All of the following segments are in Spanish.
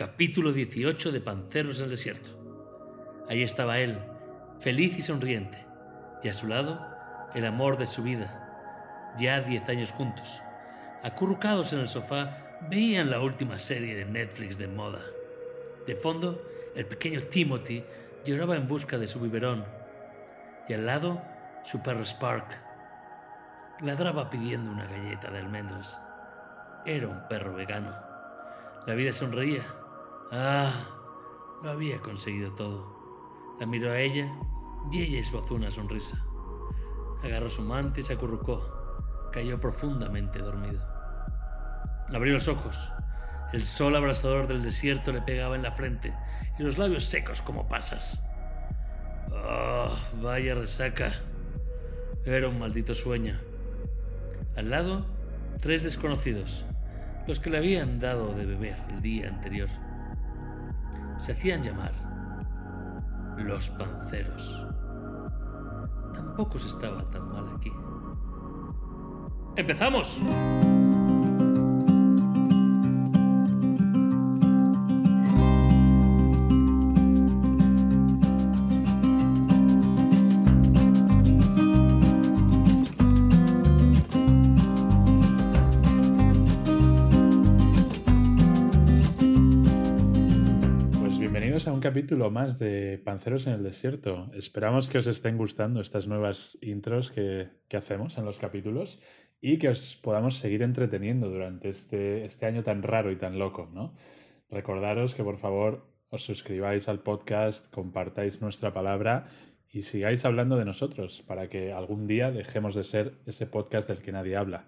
capítulo 18 de Panceros en el Desierto. Ahí estaba él, feliz y sonriente, y a su lado el amor de su vida, ya diez años juntos. Acurrucados en el sofá, veían la última serie de Netflix de moda. De fondo, el pequeño Timothy lloraba en busca de su biberón, y al lado, su perro Spark ladraba pidiendo una galleta de almendras. Era un perro vegano. La vida sonreía Ah, lo había conseguido todo. La miró a ella y ella esbozó una sonrisa. Agarró su mante y se acurrucó. Cayó profundamente dormido. Abrió los ojos. El sol abrasador del desierto le pegaba en la frente y los labios secos como pasas. Oh, vaya resaca. Era un maldito sueño. Al lado, tres desconocidos, los que le habían dado de beber el día anterior se hacían llamar los panceros. Tampoco se estaba tan mal aquí. ¡Empezamos! Capítulo más de Panceros en el Desierto. Esperamos que os estén gustando estas nuevas intros que, hacemos en los capítulos y que os podamos seguir entreteniendo durante este, este año tan raro y tan loco, ¿no? Recordaros que por favor os suscribáis al podcast, compartáis nuestra palabra y sigáis hablando de nosotros para que algún día dejemos de ser ese podcast del que nadie habla.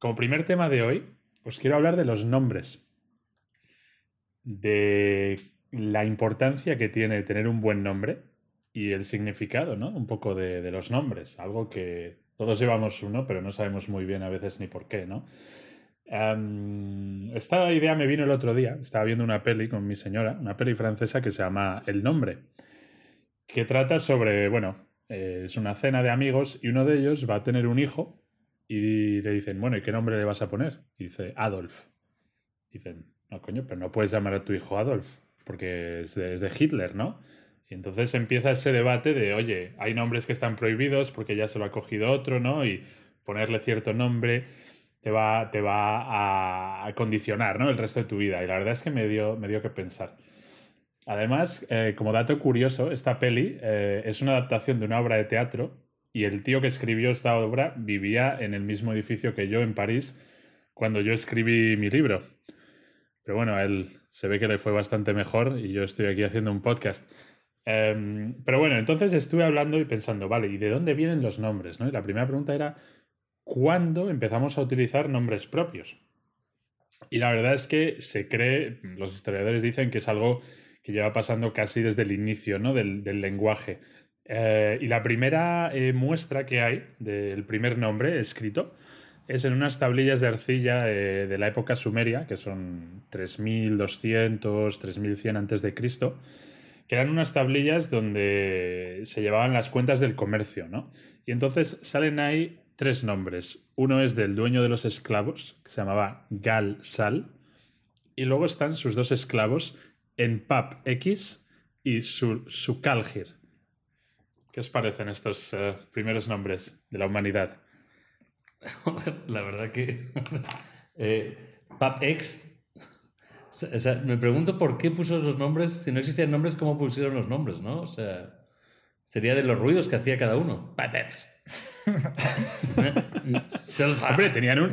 Como primer tema de hoy, os quiero hablar de los nombres. De la importancia que tiene tener un buen nombre y el significado, ¿no? Un poco de, los nombres, algo que todos llevamos uno, pero no sabemos muy bien a veces ni por qué, ¿no? esta idea me vino el otro día, estaba viendo una peli con mi señora, una peli francesa que se llama El nombre, que trata sobre, bueno, eh, es una cena de amigos y uno de ellos va a tener un hijo y le dicen, bueno, ¿y qué nombre le vas a poner? Dice, Adolf. dicen, no, coño, pero no puedes llamar a tu hijo Adolf porque es de, Hitler, ¿no? Y entonces empieza ese debate de, oye, hay nombres que están prohibidos porque ya se lo ha cogido otro, ¿no? Y ponerle cierto nombre te va, te va a, condicionar, ¿no? El resto de tu vida. Y la verdad es que me dio, me dio que pensar. Además, eh, como dato curioso, esta peli eh, es una adaptación de una obra de teatro y el tío que escribió esta obra vivía en el mismo edificio que yo en París cuando yo escribí mi libro. Pero bueno, él se ve que le fue bastante mejor y yo estoy aquí haciendo un podcast. Em, pero bueno, entonces estuve hablando y pensando, vale, ¿y de dónde vienen los nombres? ¿no? Y la primera pregunta era, ¿cuándo empezamos a utilizar nombres propios? Y la verdad es que se cree, los historiadores dicen que es algo que lleva pasando casi desde el inicio ¿no? del, lenguaje. Eh, y la primera eh, muestra que hay del primer nombre escrito es en unas tablillas de arcilla eh, de la época sumeria, que son 3200, 3100 antes de Cristo, que eran unas tablillas donde se llevaban las cuentas del comercio, ¿no? Y entonces salen ahí tres nombres. Uno es del dueño de los esclavos, que se llamaba Gal Sal, y luego están sus dos esclavos en Pap X y Sukalgir. ¿Qué os parecen estos eh, primeros nombres de la humanidad? la verdad que. eh, PapX. O sea, me pregunto por qué puso los nombres. Si no existían nombres, ¿cómo pusieron los nombres, no? O sea. Sería de los ruidos que hacía cada uno. Los Hombre, tenían un,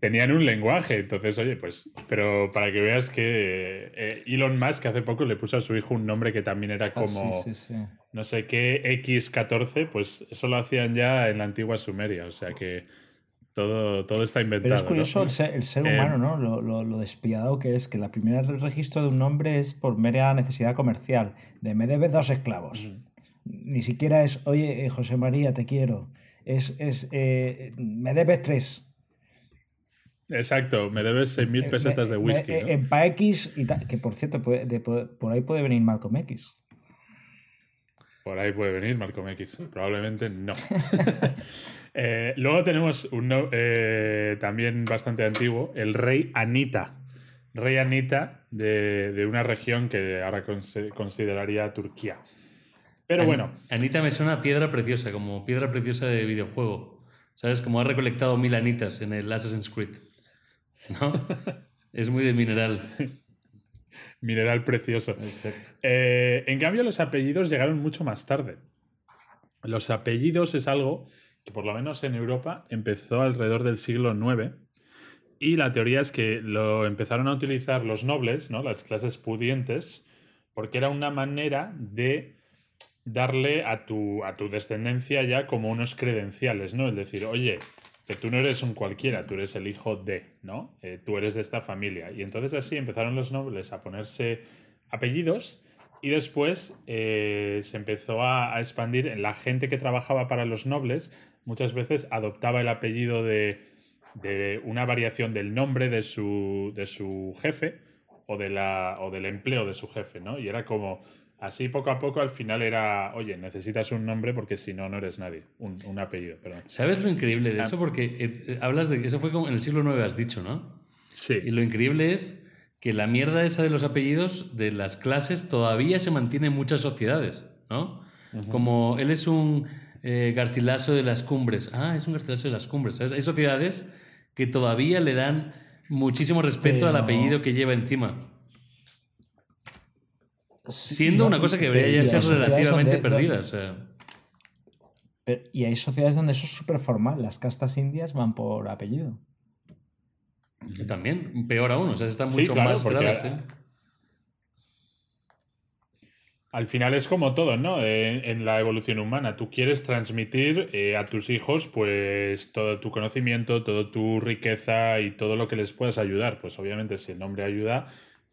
tenían un lenguaje, entonces, oye, pues. Pero para que veas que eh, Elon Musk hace poco le puso a su hijo un nombre que también era ah, como. No sé qué, X14, pues eso lo hacían ya en la antigua Sumeria, o sea que todo, todo está inventado. Pero es curioso el, ser, eh, humano, ¿no? Lo, lo, lo, despiadado que es, que la primera registro de un nombre es por mera necesidad comercial, de me debes dos esclavos. Ni siquiera es, oye, eh, José María, te quiero. Es, es eh, me debes tres. Exacto, me debes 6.000 pesetas de whisky. En PAX, y que por cierto, por ahí puede venir Malcolm X. Por ahí puede venir Malcolm X. Probablemente no. Eh, luego tenemos un eh, también bastante antiguo, el rey Anita, rey Anita de, una región que ahora consideraría Turquía. Pero bueno. Anita me suena piedra preciosa, como piedra preciosa de videojuego. ¿Sabes? Como ha recolectado mil anitas en el Assassin's Creed. ¿No? es muy de mineral. Mineral precioso. Exacto. Eh, en cambio, los apellidos llegaron mucho más tarde. Los apellidos es algo que, por lo menos en Europa, empezó alrededor del siglo IX. Y la teoría es que lo empezaron a utilizar los nobles, ¿no? las clases pudientes, porque era una manera de darle a tu, a tu descendencia ya como unos credenciales, ¿no? Es decir, oye, que tú no eres un cualquiera, tú eres el hijo de, ¿no? Eh, tú eres de esta familia. Y entonces así empezaron los nobles a ponerse apellidos y después eh, se empezó a, expandir en la gente que trabajaba para los nobles, muchas veces adoptaba el apellido de, de una variación del nombre de su, de su jefe o, de la, o del empleo de su jefe, ¿no? Y era como, Así poco a poco al final era, oye, necesitas un nombre porque si no, no eres nadie. Un, apellido, perdón. ¿Sabes lo increíble de ah. eso? Porque eh, eh, hablas de que eso fue como en el siglo IX, has dicho, ¿no? Sí. Y lo increíble es que la mierda esa de los apellidos de las clases todavía se mantiene en muchas sociedades, ¿no? Como él es un eh, garcilaso de las cumbres. Ah, es un garcilaso de las cumbres. ¿sabes? Hay sociedades que todavía le dan muchísimo respeto al apellido que lleva encima. Siendo una cosa que debería ya ser relativamente perdida. y hay sociedades donde eso es súper formal. Las castas indias van por apellido. También, peor aún, o sea, están mucho más claras. ¿eh? Al final es como todo, ¿no? en la evolución humana. Tú quieres transmitir eh, a tus hijos, pues, todo tu conocimiento, toda tu riqueza y todo lo que les puedas ayudar. Pues obviamente, si el nombre ayuda,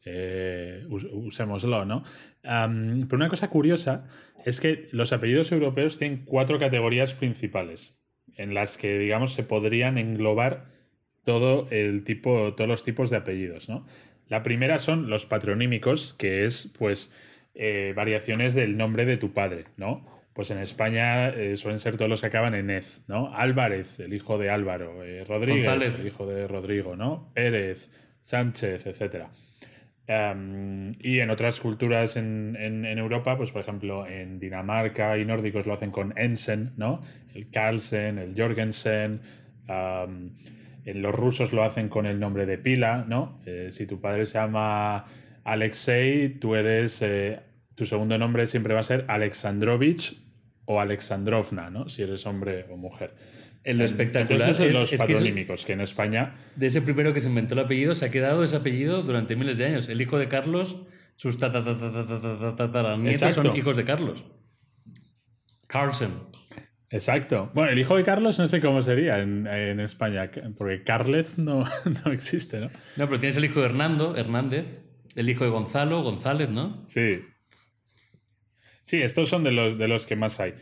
eh, usémoslo, ¿no? pero una cosa curiosa es que los apellidos europeos tienen cuatro categorías principales en las que, digamos, se podrían englobar todo el tipo, todos los tipos de apellidos, ¿no? La primera son los patronímicos, que es, pues, eh, variaciones del nombre de tu padre, ¿no? Pues en España eh, suelen ser todos los que acaban en ez, ¿no? Álvarez, el hijo de Álvaro, Rodríguez, el hijo de Rodrigo, ¿no? Pérez, Sánchez, etcétera. Em, y en otras culturas en, Europa, pues por ejemplo en Dinamarca y nórdicos lo hacen con Ensen, ¿no? El Carlsen, el Jorgensen. Em, en los rusos lo hacen con el nombre de pila, ¿no? Eh, si tu padre se llama Alexei, tú eres. Eh, tu segundo nombre siempre va a ser Alexandrovich o Alexandrovna, ¿no? Si eres hombre o mujer. En lo espectacular es, los patronímicos, que, en España... De ese primero que se inventó el apellido, se ha quedado ese apellido durante miles de años. El hijo de Carlos, sus nietos son hijos de Carlos. Carlsen. Exacto. Bueno, el hijo de Carlos no sé cómo sería en, España, porque Carles no, no, existe, ¿no? No, pero tienes el hijo de Hernando, Hernández, el hijo de Gonzalo, González, ¿no? Sí. Sí, estos son de los, de los que más hay.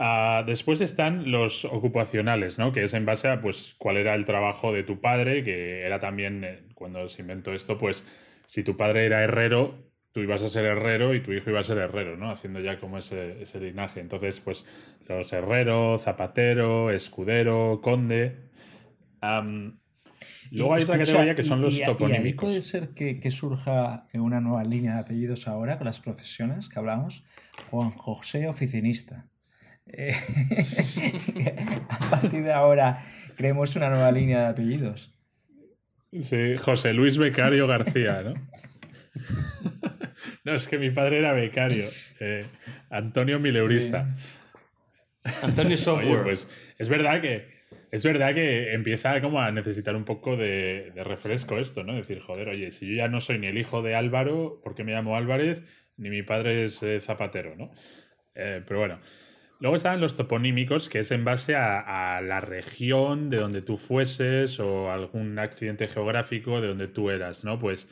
Ah, después están los ocupacionales, ¿no? Que es en base a pues cuál era el trabajo de tu padre, que era también, eh, cuando se inventó esto, pues si tu padre era herrero, tú ibas a ser herrero y tu hijo iba a ser herrero, ¿no? Haciendo ya como ese, ese linaje. Entonces, pues los herrero, zapatero, escudero, conde. luego hay otra categoría que son los toponímicos. puede ser que, que, surja una nueva línea de apellidos ahora con las profesiones que hablamos. Juan José Oficinista. Eh, a partir de ahora creemos una nueva línea de apellidos. Sí, José Luis Becario García, ¿no? no, es que mi padre era becario. Eh, Antonio Mileurista. Antonio Software. pues es verdad que. Es verdad que empieza como a necesitar un poco de, refresco esto, ¿no? Decir, joder, oye, si yo ya no soy ni el hijo de Álvaro, porque me llamo Álvarez, ni mi padre es eh, Zapatero, ¿no? pero bueno, Luego estaban los toponímicos, que es en base a, la región de donde tú fueses o algún accidente geográfico de donde tú eras, ¿no? Pues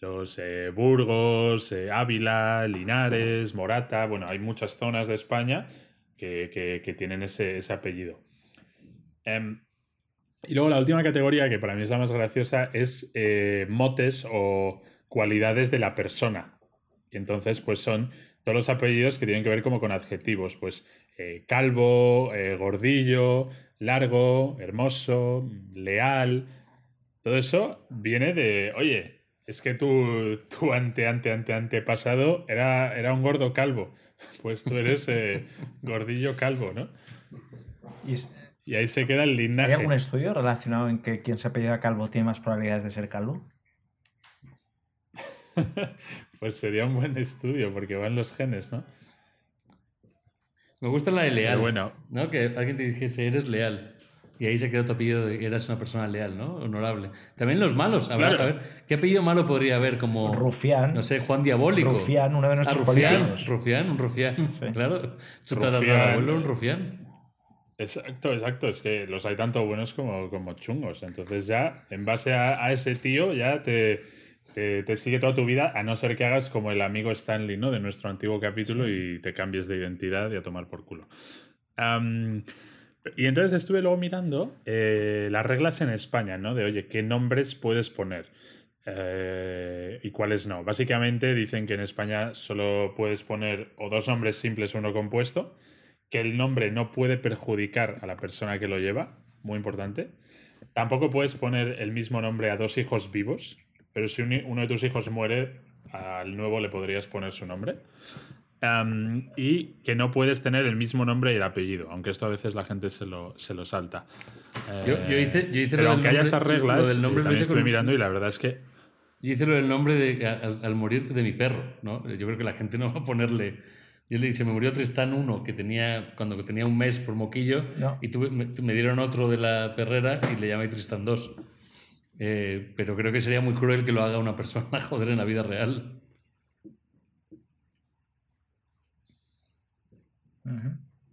los eh, Burgos, eh, Ávila, Linares, Morata, bueno, hay muchas zonas de España que, tienen ese, apellido. Em, y luego la última categoría, que para mí es la más graciosa, es eh, motes o cualidades de la persona. Y entonces, pues son todos los apellidos que tienen que ver como con adjetivos, pues eh, calvo, eh, gordillo, largo, hermoso, leal. Todo eso viene de, oye, es que tu, tu ante, ante, ante, antepasado era, era un gordo calvo. Pues tú eres eh, gordillo calvo, ¿no? Y, ahí se queda el linaje. ¿Hay algún estudio relacionado en que quien se apellida calvo tiene más probabilidades de ser calvo? pues sería un buen estudio, porque van los genes, ¿no? Me gusta la de leal. bueno. ¿no? Que alguien te dijese, eres leal. Y ahí se quedó tu apellido de que eras una persona leal, ¿no? Honorable. También los malos. Habrá, a ver, ¿qué apellido malo podría haber como... Rufián. No sé, Juan Diabólico. Rufián, uno de nuestros ah, rufián, Rufián, un rufián. Claro. Rufián. un rufián. Exacto, exacto. Es que los hay tanto buenos como, como chungos. Entonces ya, en base a ese tío, ya te te, sigue toda tu vida, a no ser que hagas como el amigo Stanley, ¿no? De nuestro antiguo capítulo y te cambies de identidad y a tomar por culo. y entonces estuve luego mirando eh, las reglas en España, ¿no? De, oye, ¿qué nombres puedes poner? Eh, y cuáles no. Básicamente dicen que en España solo puedes poner o dos nombres simples o uno compuesto, que el nombre no puede perjudicar a la persona que lo lleva, muy importante. Tampoco puedes poner el mismo nombre a dos hijos vivos, pero si uno de tus hijos muere, al nuevo le podrías poner su nombre. y que no puedes tener el mismo nombre y el apellido, aunque esto a veces la gente se lo, se lo salta. yo, hice, yo hice pero aunque haya estas reglas, del nombre, también estoy mirando y la verdad es que... Yo hice lo del nombre de, al, morir de mi perro, ¿no? Yo creo que la gente no va a ponerle... Yo le dije, me murió Tristán 1, que tenía, cuando tenía un mes por moquillo, y tuve, me, me, dieron otro de la perrera y le llamé Tristán 2. Eh, pero creo que sería muy cruel que lo haga una persona, joder, en la vida real.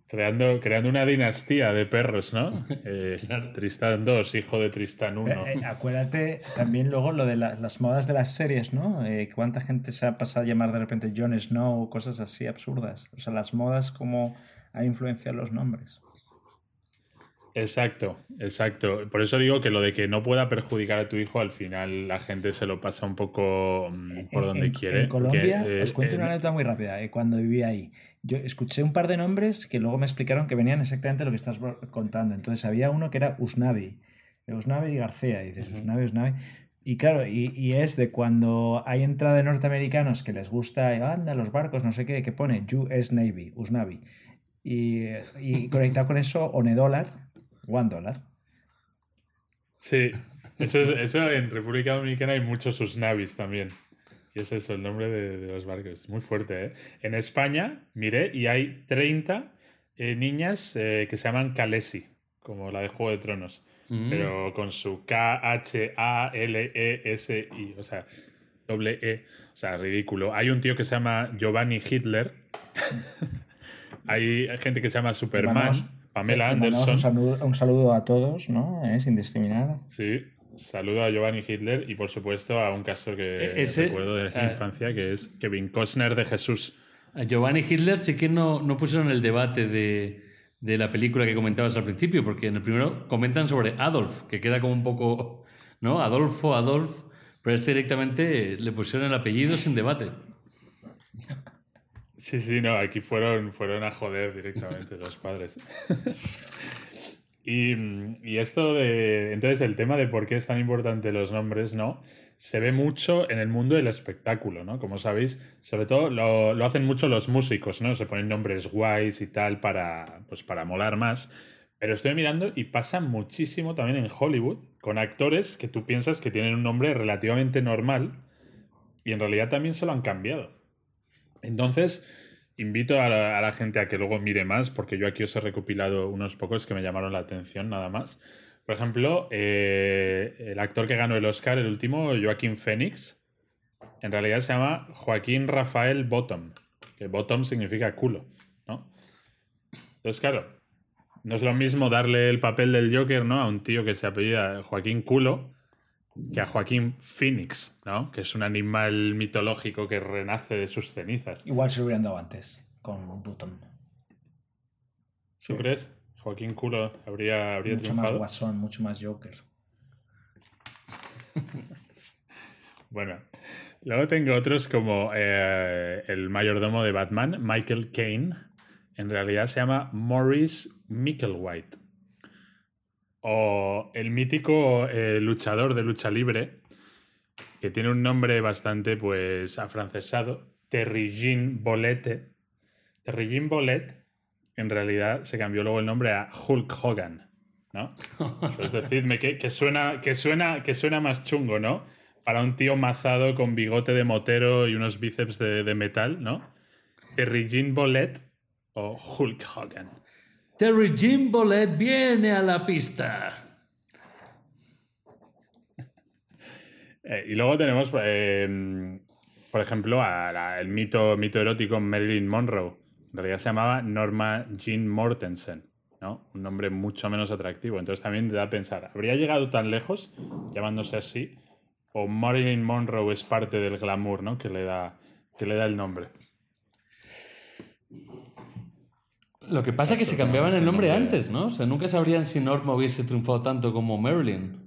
Creando, creando una dinastía de perros, ¿no? Eh, Tristán 2, hijo de Tristán 1. Eh, acuérdate también luego lo de las modas de las series, ¿no? ¿Cuánta gente se ha pasado a llamar de repente Jon Snow o cosas así absurdas? O sea, las modas como ha influenciado los nombres. Exacto, exacto. Por eso digo que lo de que no pueda perjudicar a tu hijo, al final la gente se lo pasa un poco mm, por donde quiere. En Colombia, os eh, cuento una anécdota muy rápida. Eh, cuando vivía ahí, yo escuché un par de nombres que luego me explicaron que venían exactamente lo que estás contando. Entonces había uno que era Usnavi, Usnavi García. Y dices, Usnavi, Usnavi. Y claro, y, es de cuando hay entrada de norteamericanos que les gusta, anda, los barcos, no sé qué, que pone US Navy, Usnavi. Y, y conectado con eso, Onedólar, One Dollar. Sí, eso, en República Dominicana hay muchos Usnavis también. Y es eso, el nombre de, los barcos. Muy fuerte, ¿eh? En España, miré, y hay 30 eh, niñas eh, que se llaman Kalesi, como la de Juego de Tronos. Mm. Pero con su K-H-A-L-E-S-I, o sea, doble E. O sea, ridículo. Hay un tío que se llama Giovanni Hitler. hay gente que se llama Superman. Pamela Anderson. Un saludo, a todos, ¿no? ¿Eh? Sin discriminar. Sí, saludo a Giovanni Hitler y por supuesto a un caso que e-, recuerdo de la infancia que es Kevin Costner de Jesús. A Giovanni Hitler sí que no, no pusieron el debate de, de, la película que comentabas al principio, porque en el primero comentan sobre Adolf, que queda como un poco, ¿no? Adolfo, Adolf, pero este directamente le pusieron el apellido sin debate. Sí, sí, no, aquí fueron, fueron a joder directamente los padres. y, y, esto de. Entonces, el tema de por qué es tan importante los nombres, ¿no? Se ve mucho en el mundo del espectáculo, ¿no? Como sabéis, sobre todo lo, lo hacen mucho los músicos, ¿no? Se ponen nombres guays y tal para, pues, para molar más. Pero estoy mirando y pasa muchísimo también en Hollywood con actores que tú piensas que tienen un nombre relativamente normal y en realidad también se lo han cambiado. Entonces, invito a la, gente a que luego mire más, porque yo aquí os he recopilado unos pocos que me llamaron la atención, nada más. Por ejemplo, eh, el actor que ganó el Oscar, el último, Joaquín Phoenix, en realidad se llama Joaquín Rafael Bottom, que Bottom significa culo, ¿no? Entonces, claro, no es lo mismo darle el papel del Joker, ¿no? A un tío que se apellida Joaquín Culo que a Joaquín Phoenix, ¿no? Que es un animal mitológico que renace de sus cenizas. Igual se lo hubieran dado antes con Button. ¿Tú crees? Joaquín Culo habría, habría mucho más guasón, mucho más Joker. bueno, luego tengo otros como eh, el mayordomo de Batman, Michael Caine. En realidad se llama Maurice Micklewhite o el mítico eh, luchador de lucha libre, que tiene un nombre bastante, pues, afrancesado. Terrigin Bolete. Terrigin Bolet, en realidad, se cambió luego el nombre a Hulk Hogan, ¿no? Pues decidme que, que, suena, que, suena, que suena más chungo, ¿no? Para un tío mazado con bigote de motero y unos bíceps de, de metal, ¿no? Terrigin Bolet o Hulk Hogan. Terry Jim Bollet viene a la pista. Eh, y luego tenemos, eh, por ejemplo, a el mito, mito erótico Marilyn Monroe. En realidad se llamaba Norma Jean Mortensen, ¿no? Un nombre mucho menos atractivo. Entonces también te da a pensar, ¿habría llegado tan lejos llamándose así? ¿O Marilyn Monroe es parte del glamour, ¿no? Que le da, que le da el nombre. Lo que pasa es que se cambiaban el nombre antes, ¿no? O sea, nunca sabrían si Norma hubiese triunfado tanto como Marilyn.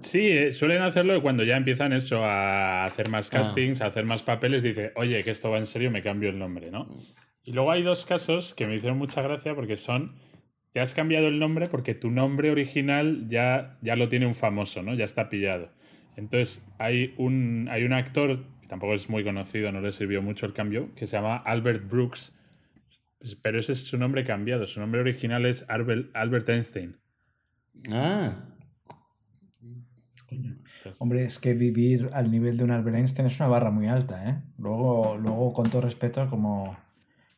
Sí, eh, suelen hacerlo cuando ya empiezan eso a hacer más Ah. castings, a hacer más papeles, dice, oye, que esto va en serio, me cambio el nombre, ¿no? Y luego hay dos casos que me hicieron mucha gracia porque son, te has cambiado el nombre porque tu nombre original ya, ya lo tiene un famoso, ¿no? Ya está pillado. Entonces, hay un, hay un actor, que tampoco es muy conocido, no le sirvió mucho el cambio, que se llama Albert Brooks, pero ese es su nombre cambiado, su nombre original es Albert, Albert Einstein. Ah, Hombre, es que vivir al nivel de un Albert Einstein es una barra muy alta, ¿eh? Luego, luego con todo respeto, como,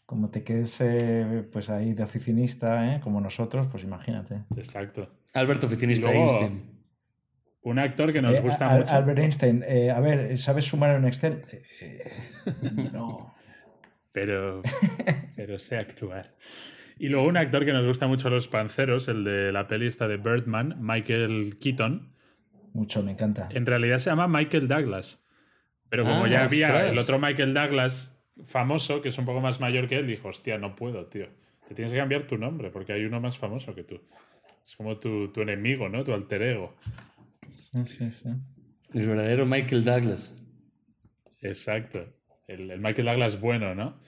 como te quedes eh, pues ahí de oficinista, ¿eh? Como nosotros, pues imagínate. Exacto. Alberto, oficinista luego- Einstein. Un actor que nos Eh, gusta mucho. Albert Einstein, eh, a ver, ¿sabes sumar en Excel? No. Pero, pero sé actuar. Y luego un actor que nos gusta mucho a los panceros, el de la pelista de Birdman, Michael Keaton, Mucho, me encanta. en realidad se llama Michael Douglas. Pero como Ah, ya había ostras. el otro Michael Douglas famoso, que es un poco más mayor que él, dijo, hostia, no puedo, tío. Te tienes que cambiar tu nombre porque hay uno más famoso que tú. Es como tu, tu enemigo, ¿no? Tu alter ego. Sí, sí, sí. El verdadero Michael Douglas. Exacto. El, el Michael Douglas bueno, ¿no?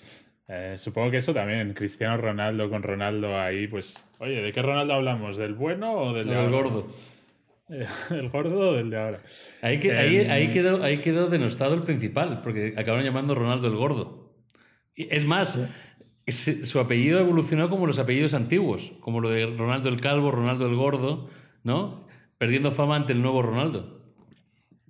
Eh, supongo que eso también, Cristiano Ronaldo con Ronaldo ahí, pues, oye, ¿de qué Ronaldo hablamos? ¿Del bueno o del de El ahora? gordo. Eh, ¿El gordo o del de ahora? Ahí, que- ahí, ahí quedó, ahí quedó denostado el principal, porque acabaron llamando Ronaldo el Gordo. Y es más, su apellido evolucionó como los apellidos antiguos, como lo de Ronaldo el Calvo, Ronaldo el Gordo, ¿no? Perdiendo fama ante el nuevo Ronaldo.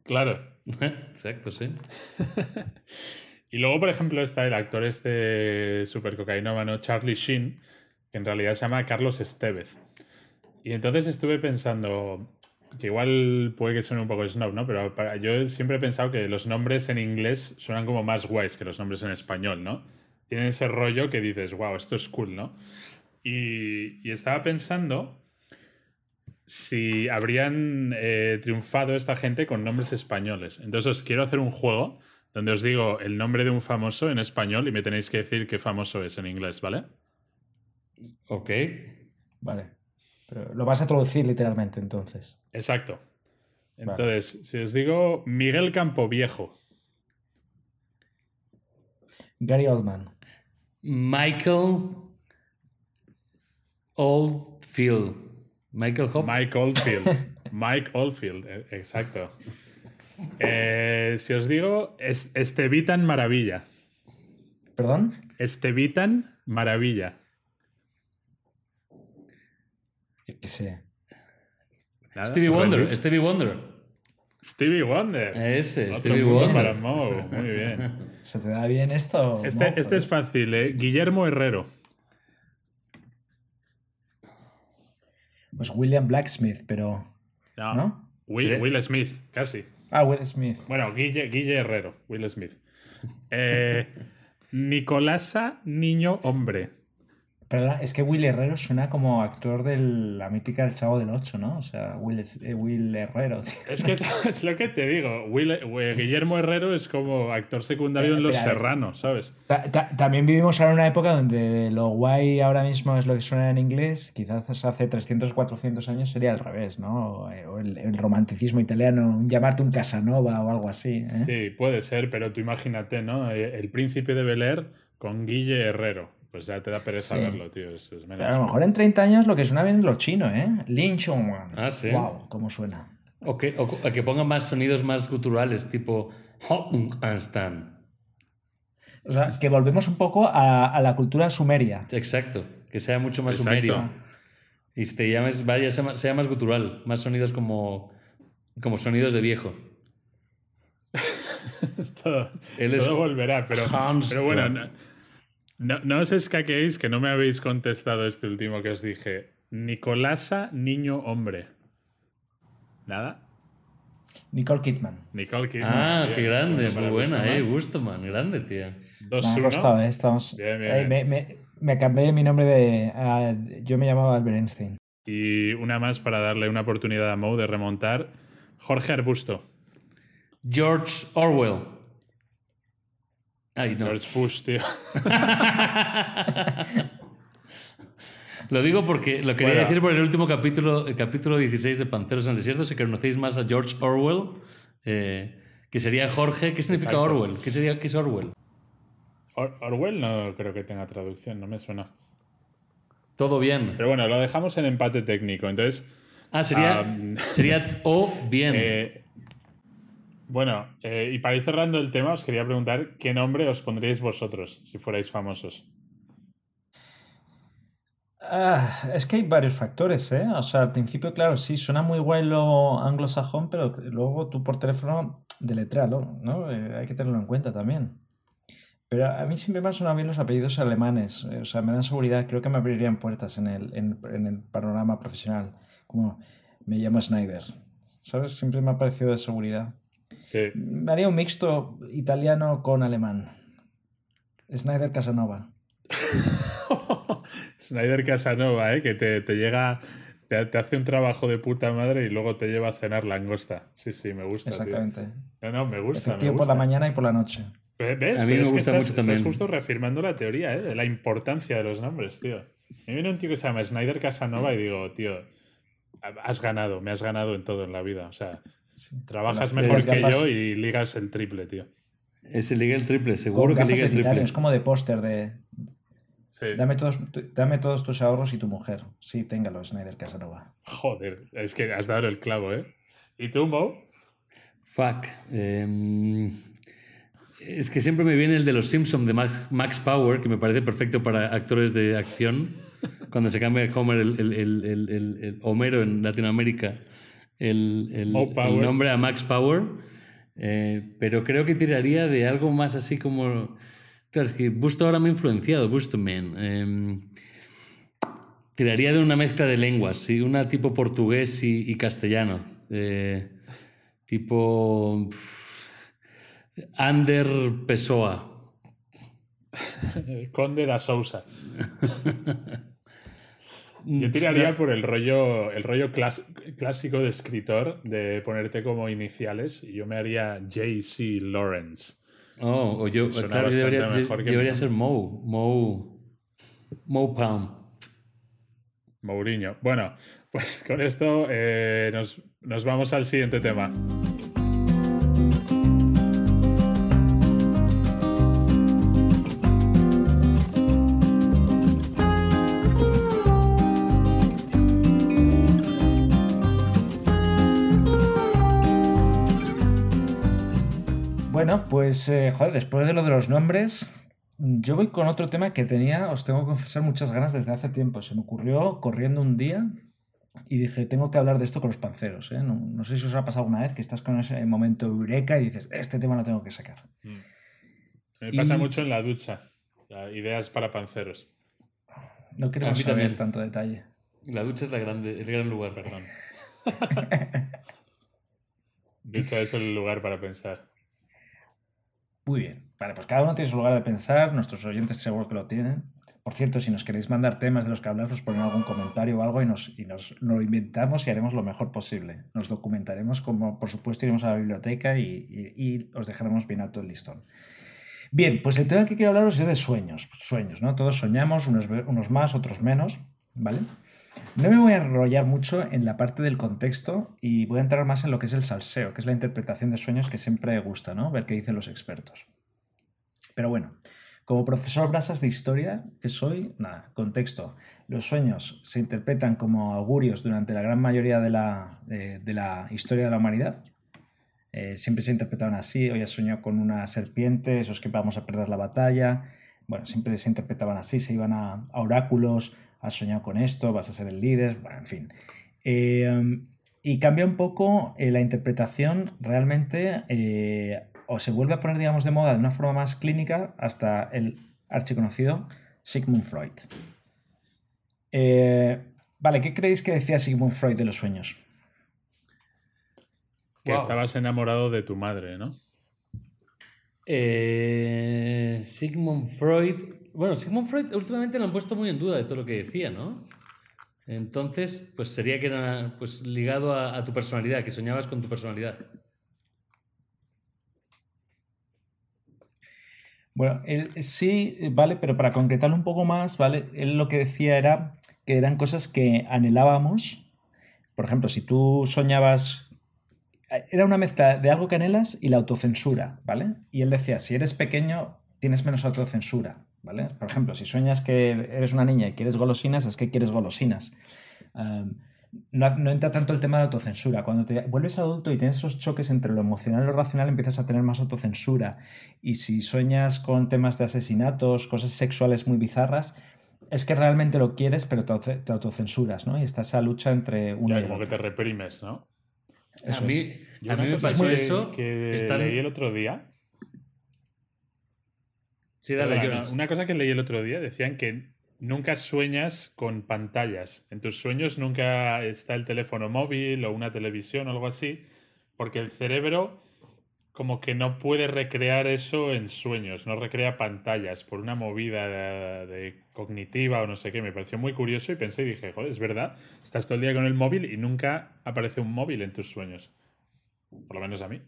Claro. Exacto, sí. Y luego, por ejemplo, está el actor este super cocainómano, Charlie Sheen, que en realidad se llama Carlos Estevez. Y entonces estuve pensando, que igual puede que suene un poco snob, ¿no? Pero para- yo siempre he pensado que los nombres en inglés suenan como más guays que los nombres en español, ¿no? Tienen ese rollo que dices, wow, esto es cool, ¿no? Y, y estaba pensando si habrían eh, triunfado esta gente con nombres españoles. Entonces os quiero hacer un juego donde os digo el nombre de un famoso en español y me tenéis que decir qué famoso es en inglés, ¿vale? Ok. Vale. Pero lo vas a traducir literalmente entonces. Exacto. Entonces, si os digo Miguel Campoviejo, Gary Oldman. Michael Oldfield. Michael Hop. Mike Oldfield. Mike Oldfield, eh, exacto. Eh, si os digo Es- Estevitan Maravilla. ¿Perdón? Estevitan Maravilla. Yo qué sé. Nada, Stevie Wonder. ¿rendís? Stevie Wonder. Stevie Wonder. Ese, Otro Stevie punto Wonder. para Mo. Muy bien. ¿Se te da bien esto? Este, Mo? este es fácil, ¿eh? Guillermo Herrero. Pues William Blacksmith, pero. No. ¿No? Will, Sí. Will Smith, casi. Ah, Will Smith. Bueno, Guille, Guille Herrero, Will Smith. Eh, Nicolasa Niño Hombre. Perdón, es que Will Herrero suena como actor de la mítica El Chavo del Ocho, ¿no? O sea, Will, es- eh, Will Herrero. tío. Es que es, lo que te digo. Will- eh, Guillermo Herrero es como actor secundario Eh, en Los. Serranos, ¿sabes? Ta- ta- También vivimos ahora en una época donde lo guay ahora mismo es lo que suena en inglés, quizás hace 300 o 400 años sería al revés, ¿no? O el, el romanticismo italiano, llamarte un Casanova o algo así. ¿eh? Sí, puede ser, pero tú imagínate, ¿no? El príncipe de Bel Air con Guille Herrero. Pues ya te da pereza Sí. verlo, tío. Es, es menos- Pero a lo mejor en 30 años lo que suena bien es lo chino, ¿eh? Lin Chongwan. Ah, sí. Wow, cómo suena. O que, o que pongan más sonidos más guturales, tipo Stan. O sea, que volvemos un poco a, la cultura sumeria. Exacto, que sea mucho más sumerio. Y te llames, vaya, sea, más gutural, más sonidos como, como sonidos de viejo. todo, volverá, pero, pero bueno, no, no, os escaquéis que no me habéis contestado este último que os dije. Nicolasa, niño hombre. ¿Nada? Nicole Kidman. Nicole Kidman. Ah, qué grande, muy buena, eh. Gusto, man. Grande, tío. Dos me eh, estamos... Bien, bien, me, me, me, cambié mi nombre de. yo me llamaba Albert Einstein. Y una más para darle una oportunidad a Moe de remontar. Jorge Arbusto. George Orwell. Ay, no. George Bush, tío. Lo digo porque lo quería decir por el último capítulo, el capítulo 16 de Panceros en el Desierto. Si conocéis más a George Orwell, eh, que sería Jorge. ¿Qué significa Orwell? ¿Qué, sería, ¿Qué es Orwell? Orwell no creo que tenga traducción, no me suena. Todo bien. Pero bueno, lo dejamos en empate técnico. Entonces. Ah, sería, sería o bien. Eh, bueno, eh, y para ir cerrando el tema, os quería preguntar qué nombre os pondríais vosotros si fuerais famosos. Ah, es que hay varios factores, ¿eh? O sea, al principio, claro, sí, suena muy guay lo anglosajón, pero luego tú por teléfono deletréalo, ¿no? Eh, hay que tenerlo en cuenta también. Pero a mí siempre me han sonado bien los apellidos alemanes, eh, o sea, me dan seguridad, creo que me abrirían puertas en el, en, el panorama profesional, como me llamo Snyder, ¿sabes? Siempre me ha parecido de seguridad. Sí. Me haría un mixto italiano con alemán. Snyder Casanova. Snyder Casanova, ¿eh? que te, llega, te, hace un trabajo de puta madre y luego te lleva a cenar langosta. Sí, sí, me gusta. Exactamente. No, no, me gusta. por la mañana y por la noche. ¿Ves? A mí me gusta mucho también. Estás justo reafirmando la teoría ¿eh? de la importancia de los nombres, tío. Me viene un tío que se llama Snyder Casanova y digo, tío, has ganado, me has ganado en todo en la vida. O sea, trabajas mejor que yo y ligas el triple, tío. Ese liga el triple, seguro que liga el triple. Es como de póster de, Dame, todos, dame todos tus ahorros y tu mujer. Sí, téngalo, Snyder Casanova. Joder, es que has dado el clavo, ¿eh? ¿Y tú, Mo? Fuck. Em, es que siempre me viene el de los Simpsons de Max, Power, que me parece perfecto para actores de acción. Cuando se cambia Homer, el, el, Homero en Latinoamérica, el, nombre a Max Power. Eh, pero creo que tiraría de algo más así como Claro, es que Busto ahora me ha influenciado, Busto Eh, tiraría de una mezcla de lenguas, ¿sí? una tipo portugués y, castellano. Eh, tipo. Ander Pessoa. Conde da Sousa. Yo tiraría por el rollo, el rollo clásico de escritor, de ponerte como iniciales, y yo me haría J.C. Lawrence. Oh, o yo, claro, debería, debería ser Mo, Mo, Mo Palm. Mourinho. Bueno, pues con esto eh, nos, nos vamos al siguiente tema. Pues, eh, joder, después de lo de los nombres, yo voy con otro tema que tenía, os tengo que confesar, muchas ganas desde hace tiempo. Se me ocurrió corriendo un día y dije, tengo que hablar de esto con los panceros. ¿eh? No, sé si os ha pasado alguna vez que estás con ese momento eureka y dices, este tema lo tengo que sacar. Mm. Me pasa mucho en la ducha. Ideas para panceros. No queremos saber tanto detalle. La ducha es la grande, el gran lugar, perdón. ducha es el lugar para pensar. Muy bien. Vale, pues cada uno tiene su lugar de pensar, nuestros oyentes seguro que lo tienen. Por cierto, si nos queréis mandar temas de los que hablar, nos ponen algún comentario o algo y nos, y nos lo inventamos y haremos lo mejor posible. Nos documentaremos, como por supuesto iremos a la biblioteca y, os dejaremos bien alto el listón. Bien, pues el tema que quiero hablaros es de sueños. Sueños, ¿no? Todos soñamos, unos, unos más, otros menos, ¿vale? No me voy a enrollar mucho en la parte del contexto y voy a entrar más en lo que es el salseo, que es la interpretación de sueños que siempre gusta, ¿no? Ver qué dicen los expertos. Pero bueno, Como profesor Brasas de historia que soy, nada, contexto. Los sueños se interpretan como augurios durante la gran mayoría de la, de, la historia de la humanidad. Eh, siempre se interpretaban así. Hoy has soñado con una serpiente, eso es que vamos a perder la batalla. Bueno, siempre se interpretaban así, se iban a, oráculos, has soñado con esto, vas a ser el líder, bueno, en fin. Eh, y cambia un poco eh, la interpretación realmente o se vuelve a poner, digamos, de moda de una forma más clínica hasta el archiconocido Sigmund Freud. Eh, vale, ¿qué creéis que decía Sigmund Freud de los sueños? Que estabas enamorado de tu madre, ¿no? Eh, Sigmund Freud. Bueno, Sigmund Freud últimamente lo han puesto muy en duda de todo lo que decía, ¿no? Entonces, pues sería que era pues, ligado a tu personalidad, que soñabas con tu personalidad. Bueno, él sí, vale, pero para concretarlo un poco más, ¿vale? Él lo que decía era que eran cosas que anhelábamos. Por ejemplo, si tú soñabas. Era una mezcla de algo que anhelas y la autocensura, ¿vale? Y él decía, si eres pequeño, tienes menos autocensura, ¿vale? Por ejemplo, si sueñas que eres una niña y quieres golosinas, es que quieres golosinas no, entra tanto el tema de autocensura. Cuando te vuelves adulto y tienes esos choques entre lo emocional y lo racional, empiezas a tener más autocensura. Y si sueñas con temas de asesinatos, cosas sexuales muy bizarras, es que realmente lo quieres, pero te, autocensuras, ¿no? Y está esa lucha entre uno y como que te reprimes, ¿no? a mí, a mí me pasó eso. Que leí el otro día. Sí, dale, Una cosa que leí el otro día decían que nunca sueñas con pantallas. En tus sueños nunca está el teléfono móvil o una televisión o algo así, porque el cerebro como que no puede recrear eso en sueños, no recrea pantallas por una movida de, cognitiva o no sé qué. Me pareció muy curioso y pensé y dije, joder, es verdad, estás todo el día con el móvil y nunca aparece un móvil en tus sueños. Por lo menos a mí.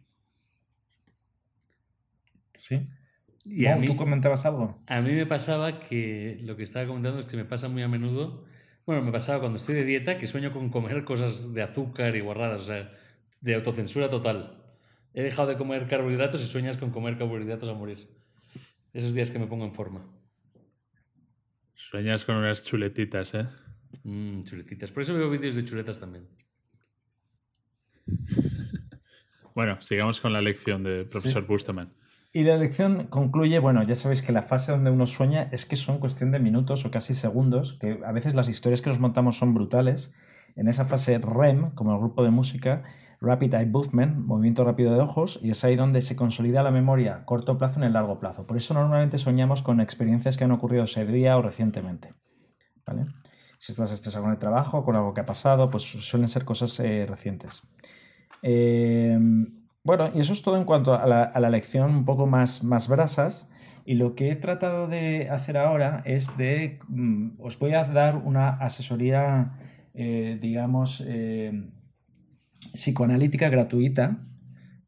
Sí. ¿Y a mí, tú comentabas algo? A mí me pasaba que lo que estaba comentando es que me pasa muy a menudo. Bueno, me pasaba cuando estoy de dieta que sueño con comer cosas de azúcar y guarradas, o sea, de autocensura total. He dejado de comer carbohidratos y sueñas con comer carbohidratos a morir. Esos días que me pongo en forma. Sueñas con unas chuletitas, ¿eh? Mmm, chuletitas. Por eso veo vídeos de chuletas también. bueno, sigamos con la lección de profesor Busterman. Y la lección concluye, bueno, ya sabéis que la fase donde uno sueña es que son cuestión de minutos o casi segundos, que a veces las historias que nos montamos son brutales. En esa fase REM, como el grupo de música, Rapid Eye Movement, movimiento rápido de ojos, y es ahí donde se consolida la memoria corto plazo en el largo plazo. Por eso normalmente soñamos con experiencias que han ocurrido ese día o recientemente. ¿Vale? Si estás estresado con el trabajo, con algo que ha pasado, pues suelen ser cosas eh, recientes. Eh, bueno, y eso es todo en cuanto a la, lección un poco más, más brasas. Y lo que he tratado de hacer ahora es de, mm, os voy a dar una asesoría, eh, digamos, eh, psicoanalítica gratuita,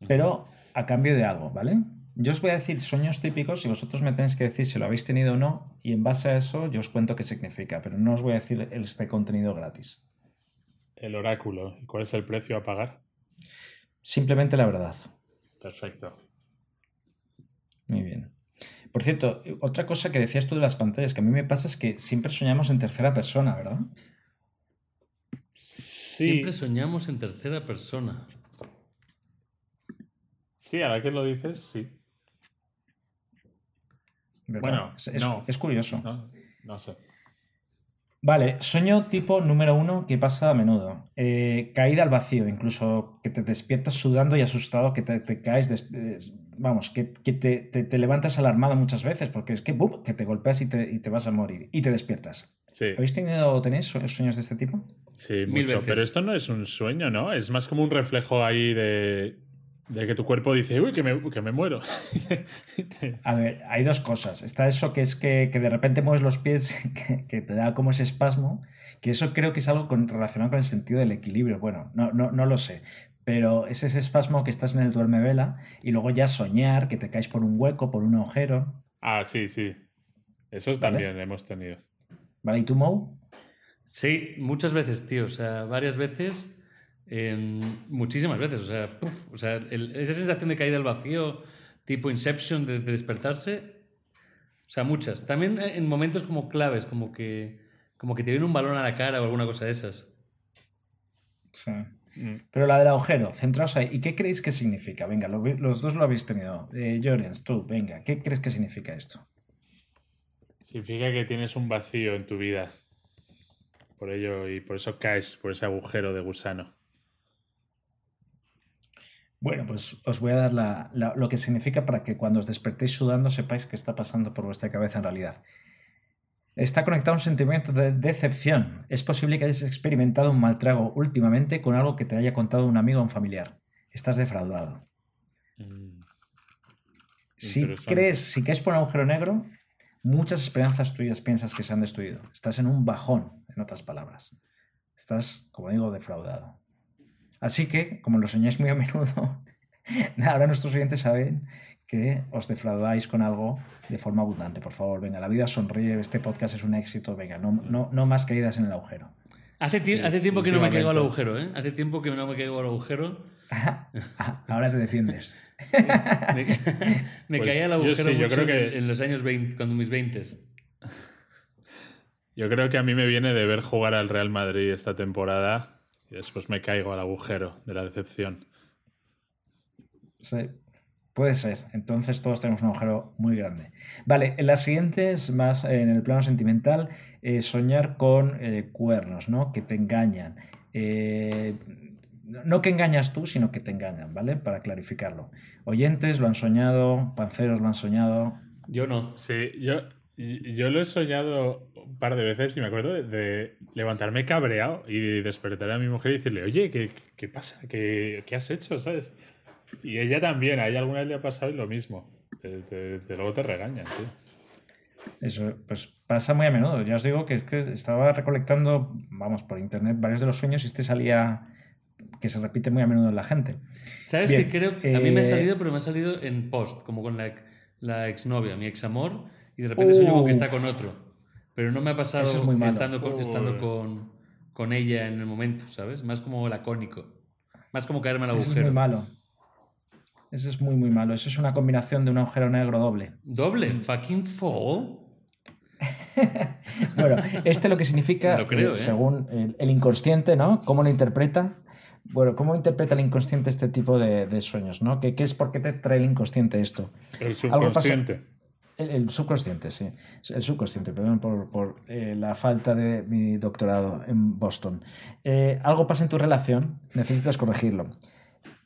pero a cambio de algo, ¿vale? Yo os voy a decir sueños típicos y vosotros me tenéis que decir si lo habéis tenido o no, y en base a eso yo os cuento qué significa, pero no os voy a decir este contenido gratis. El oráculo, ¿cuál es el precio a pagar? Simplemente la verdad. Perfecto. Muy bien. Por cierto, otra cosa que decías tú de las pantallas que a mí me pasa es que siempre soñamos en tercera persona, ¿verdad? Siempre soñamos en tercera persona. Sí, ahora que lo dices, sí. Bueno, es, no, es curioso. no sé. Vale, sueño tipo número uno que pasa a menudo. Eh, caída al vacío, incluso que te despiertas sudando y asustado, que te, caes, vamos, que, te, levantas alarmado muchas veces, porque es que, que te golpeas y te, vas a morir y te despiertas. ¿Habéis tenido o tenéis sueños de este tipo? Sí, mucho, pero esto no es un sueño, ¿no? Es más como un reflejo ahí de, de que tu cuerpo dice, uy, que me, que me muero. A ver, hay dos cosas. Está eso que es que, de repente mueves los pies, que, te da como ese espasmo, que eso creo que es algo relacionado con el sentido del equilibrio. Bueno, no, no, no lo sé. Pero es ese espasmo que estás en el duerme vela y luego ya soñar que te caes por un hueco, por un agujero. Ah, sí, sí. Eso también hemos tenido. ¿Vale? ¿Y tú, Mo? Sí, muchas veces, tío. O sea, varias veces muchísimas veces. O sea, esa sensación de caída al vacío, tipo Inception, de, despertarse, O sea, muchas. También en momentos como claves, como que, como que te viene un balón a la cara o alguna cosa de esas. Sí. Mm. Pero la del agujero, centraos ahí. ¿Y qué creéis que significa? Venga, los dos lo habéis tenido. Eh, Llorens, tú, venga, ¿qué crees que significa esto? Significa que tienes un vacío en tu vida. Por ello, y por eso caes por ese agujero de gusano. Bueno, pues os voy a dar lo que significa para que cuando os despertéis sudando sepáis qué está pasando por vuestra cabeza en realidad. Está conectado a un sentimiento de decepción. Es posible que hayas experimentado un mal trago últimamente con algo que te haya contado un amigo o un familiar. Estás defraudado. Mm. Si crees, si caes por un agujero negro, muchas esperanzas tuyas piensas que se han destruido. Estás en un bajón, en otras palabras. Estás, como digo, defraudado. Así que, como lo soñáis muy a menudo, ahora nuestros oyentes saben que os defraudáis con algo de forma abundante. Por favor, venga, la vida sonríe, este podcast es un éxito, venga, no, no, más caídas en el agujero. Hace, hace tiempo que no me caigo al agujero, ¿eh? Hace tiempo que no me caigo al agujero. ahora te defiendes. me, pues caí al agujero yo creo que... en los años 20, cuando mis 20. Yo creo que a mí me viene de ver jugar al Real Madrid esta temporada y después me caigo al agujero de la decepción. Sí, Puede ser. Entonces todos tenemos un agujero muy grande. Vale, en las siguientes, más en el plano sentimental, eh, soñar con eh, cuernos, ¿no? Que te engañan. Eh, no que engañas tú, sino que te engañan, ¿vale? Para clarificarlo. Oyentes lo han soñado, panceros lo han soñado. Yo no. Sí, yo, yo lo he soñado un par de veces y me acuerdo de, levantarme cabreado y despertar a mi mujer y decirle, oye, ¿qué, qué pasa? ¿Qué, ¿Qué has hecho? ¿Sabes? Y ella también, a ella alguna vez le ha pasado lo mismo. De, luego te regañan, tío. Eso, pues pasa muy a menudo. Ya os digo que es que estaba recolectando, vamos, por internet varios de los sueños y este salía que se repite muy a menudo en la gente. ¿Sabes que creo que a mí me ha eh, salido, pero me ha salido en post, como con la, la exnovia, mi examor, y de repente sueño como que está con otro. Pero no me ha pasado estando, con, estando con, con, ella en el momento, ¿sabes? Más como lacónico. Más como caerme al agujero. es muy malo. Eso es muy, muy malo. Eso es una combinación de un agujero negro doble. ¿Doble? ¿Fucking fall? bueno, este lo que significa, eh, ¿eh? según el, inconsciente, ¿no? ¿Cómo lo interpreta? Bueno, ¿cómo interpreta el inconsciente este tipo de, sueños, ¿no? ¿Qué, es por qué te trae el inconsciente esto? El subconsciente. El, subconsciente, sí. El subconsciente, perdón por, eh, la falta de mi doctorado en Boston. algo pasa en tu relación, necesitas corregirlo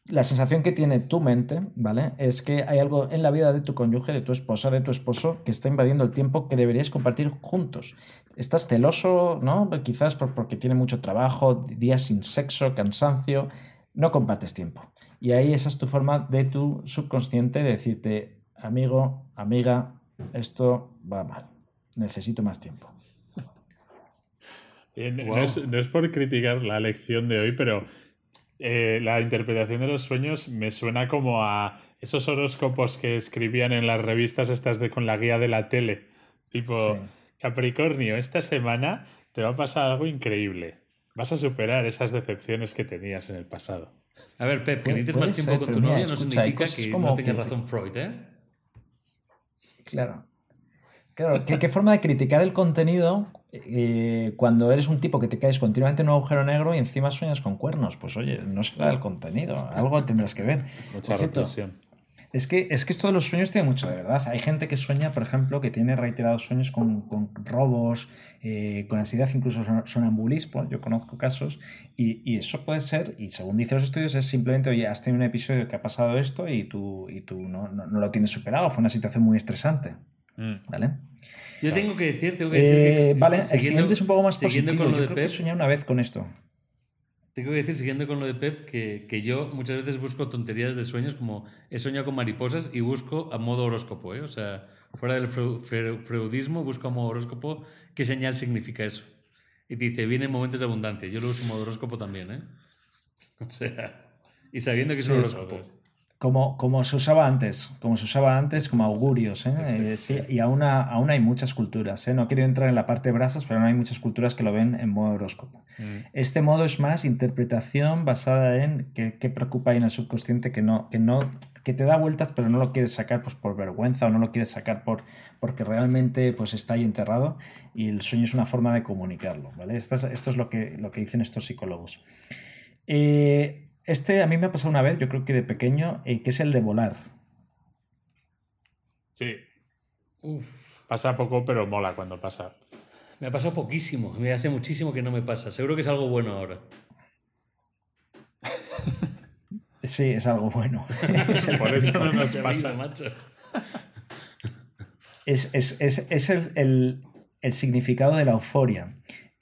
la sensación que tiene tu mente, ¿vale? Es que hay algo en la vida de tu cónyuge, de tu esposa, de tu esposo, que está invadiendo el tiempo que deberíais compartir juntos. Estás celoso, ¿no? Quizás porque tiene mucho trabajo, días sin sexo, cansancio, no compartes tiempo. Y ahí esa es tu forma de tu subconsciente de decirte, amigo, amiga, esto va mal, necesito más tiempo. no, es, por criticar la lección de hoy, pero eh, la interpretación de los sueños me suena como a esos horóscopos que escribían en las revistas estas de con la guía de la tele. Tipo, Capricornio, esta semana te va a pasar algo increíble. Vas a superar esas decepciones que tenías en el pasado. A ver, Pep, que necesites más tiempo con tu novia no significa que no tengas razón Freud, ¿eh? Claro. Claro, ¿qué, forma de criticar el contenido eh, cuando eres un tipo que te caes continuamente en un agujero negro y encima sueñas con cuernos? Pues oye, no será el contenido, algo tendrás que ver. Mucha reflexión. Es que, es que esto de los sueños tiene mucho de verdad. Hay gente que sueña, por ejemplo, que tiene reiterados sueños con, robos, eh, con ansiedad, incluso sonambulismo. Yo conozco casos. Y, eso puede ser, y según dicen los estudios, es simplemente, oye, has tenido un episodio que ha pasado esto y tú, y tú no, no lo tienes superado. Fue una situación muy estresante. Mm. ¿Vale? Yo tengo que decir, tengo que decir que, eh, vale, el siguiente es un poco más positivo. Con yo creo que una vez con esto. Tengo que decir, siguiendo con lo de Pep, que, que, yo muchas veces busco tonterías de sueños como he soñado con mariposas y busco a modo horóscopo, ¿eh? O sea, fuera del freudismo, busco a modo horóscopo qué señal significa eso. Y dice, vienen momentos de abundancia. Yo lo uso modo horóscopo también, ¿eh? O sea, y sabiendo que es un horóscopo Como, como se usaba antes, como se usaba antes, como augurios, ¿eh? Eh, sí, y aún, aún hay muchas culturas. ¿eh? No quiero entrar en la parte de brasas, pero aún hay muchas culturas que lo ven en modo horóscopo. Mm. Este modo es más interpretación basada en qué, preocupa ahí en el subconsciente que no, que no, que te da vueltas, pero no lo quieres sacar pues, por vergüenza o no lo quieres sacar por, porque realmente pues, está ahí enterrado y el sueño es una forma de comunicarlo. ¿vale? Esto es, esto es lo, que, lo que dicen estos psicólogos. Eh, este a mí me ha pasado una vez, yo creo que de pequeño, eh, que es el de volar. Sí. Pasa poco, pero mola cuando pasa. Me ha pasado poquísimo. Me hace muchísimo que no me pasa. Seguro que es algo bueno ahora. Sí, es algo bueno. Por eso no nos pasa. macho. Es, el, el, significado de la euforia.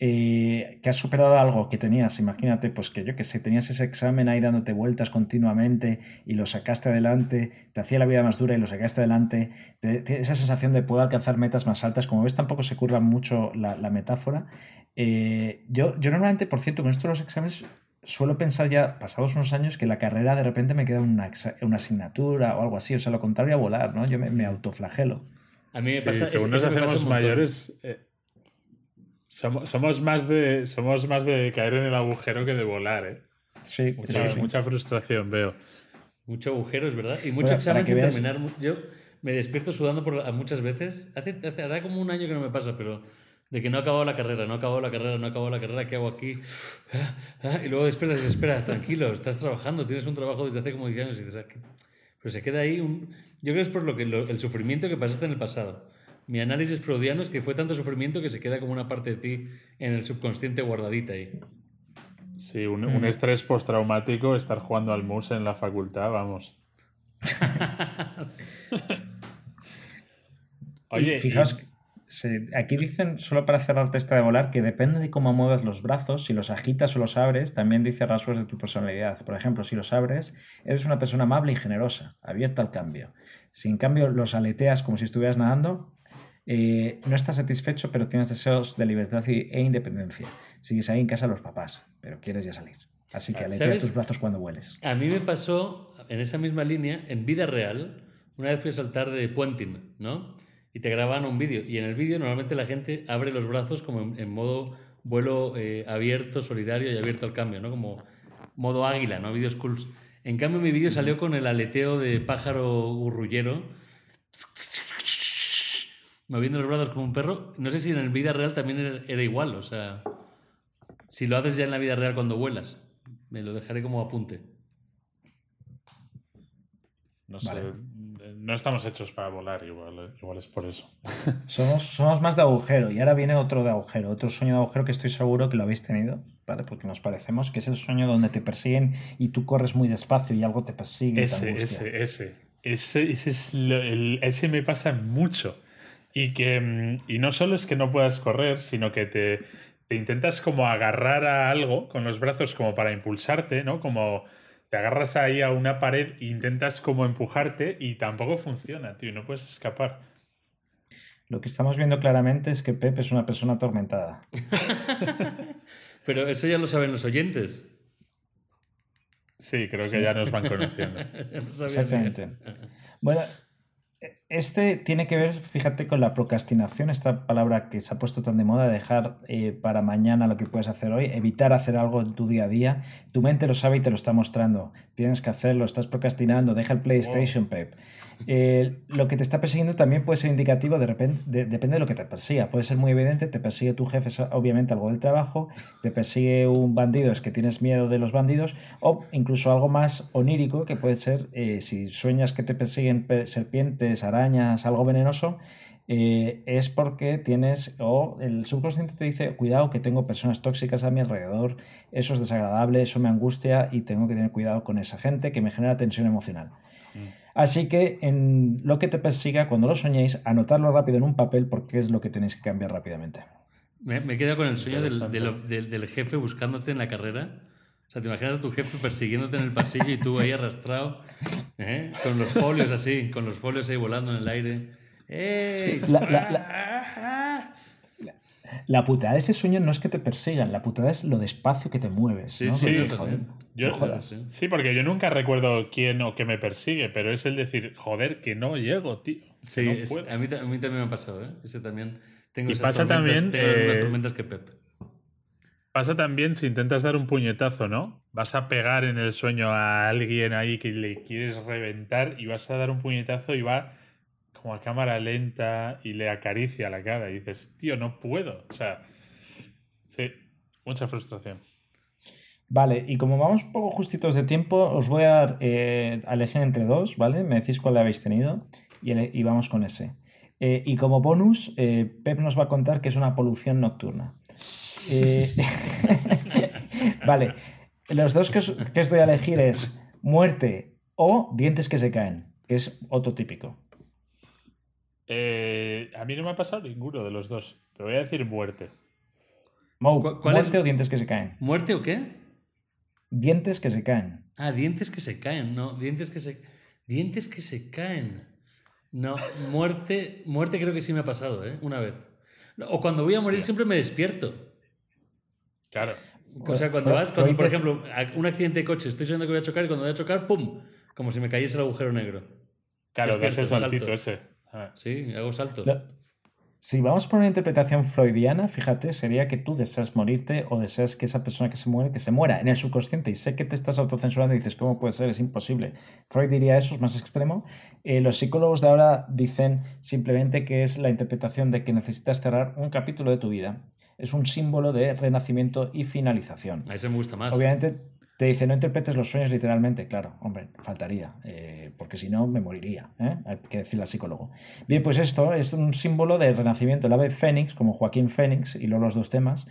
Eh, que has superado algo que tenías, imagínate, pues que yo que sé, tenías ese examen ahí dándote vueltas continuamente y lo sacaste adelante, te hacía la vida más dura y lo sacaste adelante, esa sensación de poder alcanzar metas más altas, como ves tampoco se curva mucho la, metáfora. Eh, yo, yo normalmente, por cierto, con esto de los exámenes suelo pensar ya, pasados unos años, que la carrera de repente me queda una, una asignatura o algo así, o sea, lo contrario a volar, ¿no? Yo me, autoflagelo. A mí me pasa... según nos hacemos mayores... Eh, somos, más de, somos más de caer en el agujero que de volar, ¿eh? Sí, mucha, frustración veo. Mucho agujero, es verdad. Y mucho examen sin terminar. Yo me despierto sudando por, muchas veces. Hace, hace, hará como un año que no me pasa, pero de que no he acabado la carrera, no he acabado la carrera, no he acabado la carrera, ¿qué hago aquí? Ah, ah, y luego despiertas y espera, tranquilo, estás trabajando, tienes un trabajo desde hace como 10 años y dices, ah, pero se queda ahí un... Yo creo que es por lo que el sufrimiento que pasaste en el pasado mi análisis freudiano es que fue tanto sufrimiento que se queda como una parte de ti en el subconsciente guardadita ahí. Sí, un, un estrés postraumático, estar jugando al mus en la facultad, vamos. Oye, fijaos, aquí dicen, solo para cerrar testa de volar, que depende de cómo muevas los brazos, si los agitas o los abres, también dice rasgos de tu personalidad. Por ejemplo, si los abres, eres una persona amable y generosa, abierta al cambio. Si en cambio los aleteas como si estuvieras nadando, eh, no estás satisfecho, pero tienes deseos de libertad e independencia. Sigues ahí en casa de los papás, pero quieres ya salir. Así que aletea tus brazos cuando hueles. A mí me pasó en esa misma línea, en vida real, una vez fui a saltar de puenting, ¿no? Y te graban un vídeo. Y en el vídeo normalmente la gente abre los brazos como en, modo vuelo eh, abierto, solidario y abierto al cambio, ¿no? Como modo águila, ¿no? Video schools. En cambio, mi vídeo salió con el aleteo de pájaro gurrullero moviendo los brazos como un perro. No sé si en la vida real también era, igual, o sea, si lo haces ya en la vida real cuando vuelas, me lo dejaré como apunte. No sé, no estamos hechos para volar, igual, igual es por eso. Somos, somos más de agujero y ahora viene otro de agujero, otro sueño de agujero que estoy seguro que lo habéis tenido, ¿vale? Porque nos parecemos, que es el sueño donde te persiguen y tú corres muy despacio y algo te persigue. Ese, ese, ese, ese, ese, es el, ese me pasa mucho. Y que mm, y no solo es que no puedas correr, sino que te, te intentas como agarrar a algo con los brazos como para impulsarte, ¿no? Como te agarras ahí a una pared e intentas como empujarte y tampoco funciona, tío, no puedes escapar. Lo que estamos viendo claramente es que Pep es una persona atormentada. Pero eso ya lo saben los oyentes. Sí, creo que ya nos van conociendo. Exactamente. Bueno, este tiene que ver, fíjate, con la procrastinación, esta palabra que se ha puesto tan de moda, dejar eh, para mañana lo que puedes hacer hoy, evitar hacer algo en tu día a día. Tu mente lo sabe y te lo está mostrando. Tienes que hacerlo, estás procrastinando, deja el PlayStation, Pep. Eh, lo que te está persiguiendo también puede ser indicativo, de repente, depende de lo que te persiga. Puede ser muy evidente, te persigue tu jefe, obviamente algo del trabajo, te persigue un bandido, es que tienes miedo de los bandidos, o incluso algo más onírico, que puede ser eh, si sueñas que te persiguen serpientes, arañas, algo venenoso. Eh, es porque tienes, o el subconsciente te dice, cuidado que tengo personas tóxicas a mi alrededor, eso es desagradable, eso me angustia y tengo que tener cuidado con esa gente que me genera tensión emocional. Mm. Así que en lo que te persiga, cuando lo soñéis, anotarlo rápido en un papel porque es lo que tenéis que cambiar rápidamente. Me, he quedado con el sueño del, jefe buscándote en la carrera. O sea, te imaginas a tu jefe persiguiéndote en el pasillo y tú ahí arrastrado, ¿eh? con los folios así, con los folios ahí volando en el aire. ¡Eh! La putada de ese sueño no es que te persigan, la putada es lo despacio que te mueves. Sí, ¿no? sí, Porque, yo joder, también. Yo- no jodas. Sí. Sí, porque yo nunca recuerdo quién o qué me persigue, pero es el decir, joder, que no llego, tío. que Sí, no es- puedo. a, mí, ta- a mí también me ha pasado, ¿eh? Ese también. Tengo Y esas pasa tormentas, también, tengo las mismas eh, tormentas que Pep. Pasa también si intentas dar un puñetazo, ¿no? Vas a pegar en el sueño a alguien ahí que le quieres reventar y vas a dar un puñetazo y va como a cámara lenta y le acaricia la cara y dices, tío, no puedo. O sea, sí, mucha frustración. Vale, y como vamos un poco justitos de tiempo, os voy a, eh, a elegir entre dos, ¿vale? Me decís cuál habéis tenido y vamos con ese. Eh, y como bonus, eh, Pep nos va a contar que es una polución nocturna. Eh, vale, los dos que os, que os doy a elegir es muerte o dientes que se caen, que es otro típico. Eh, a mí no me ha pasado ninguno de los dos, pero voy a decir muerte. Mau, ¿Cu- cuál es? muerte o dientes que se caen. ¿Muerte o qué? Dientes que se caen. Ah, dientes que se caen, no, dientes que se dientes que se caen. No, muerte, muerte creo que sí me ha pasado, ¿eh? Una vez. O cuando voy a morir siempre me despierto. Claro. O sea, cuando vas, cuando, por es- ejemplo, un accidente de coche, estoy soñando que voy a chocar y cuando voy a chocar, ¡pum! Como si me cayese el agujero negro. Claro, das el Despierto, saltito salto. ese. Ah. Sí, hago salto. Si vamos por una interpretación freudiana, fíjate, sería que tú deseas morirte o deseas que esa persona que se muere, que se muera en el subconsciente. Y sé que te estás autocensurando y dices, ¿cómo puede ser? Es imposible. Freud diría eso, es más extremo. Eh, los psicólogos de ahora dicen simplemente que es la interpretación de que necesitas cerrar un capítulo de tu vida. Es un símbolo de renacimiento y finalización. A ese me gusta más. Obviamente te dice, no interpretes los sueños literalmente. Claro, hombre, faltaría, eh, porque si no me moriría. ¿eh? Hay que decirle al psicólogo. Bien, pues esto es un símbolo del renacimiento. El ave Fénix, como Joaquín Fénix, y luego los dos temas.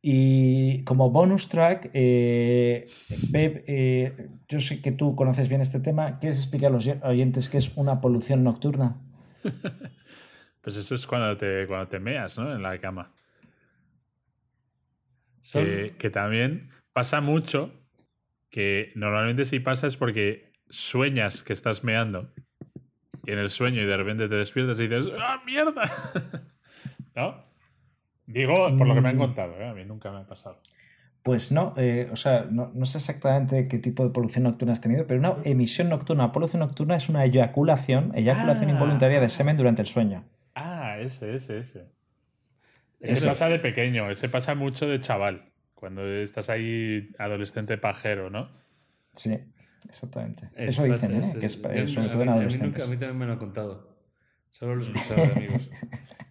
Y como bonus track, eh, Pep, eh, yo sé que tú conoces bien este tema. ¿Quieres explicar a los oyentes qué es una polución nocturna? Pues eso es cuando te, cuando te meas, ¿no? En la cama. Son- Que, que también pasa mucho que normalmente si pasa es porque sueñas que estás meando y en el sueño y de repente te despiertas y dices ¡Ah, mierda! ¿No? Digo por lo que me han Mm. contado, ¿eh? a mí nunca me ha pasado. Pues no, eh, o sea, no, no sé exactamente qué tipo de polución nocturna has tenido, pero una emisión nocturna, polución nocturna es una eyaculación, eyaculación Ah. involuntaria de semen durante el sueño. Ah, ese, ese, ese. Ese pasa de pequeño, ese pasa mucho de chaval, cuando estás ahí adolescente pajero, ¿no? Sí, exactamente. es- Eso dicen, es- ¿eh? que es eh, sobre a todo en mí- a mí adolescentes. nunca- A mí, también me lo han contado. Solo lo he escuchado de amigos.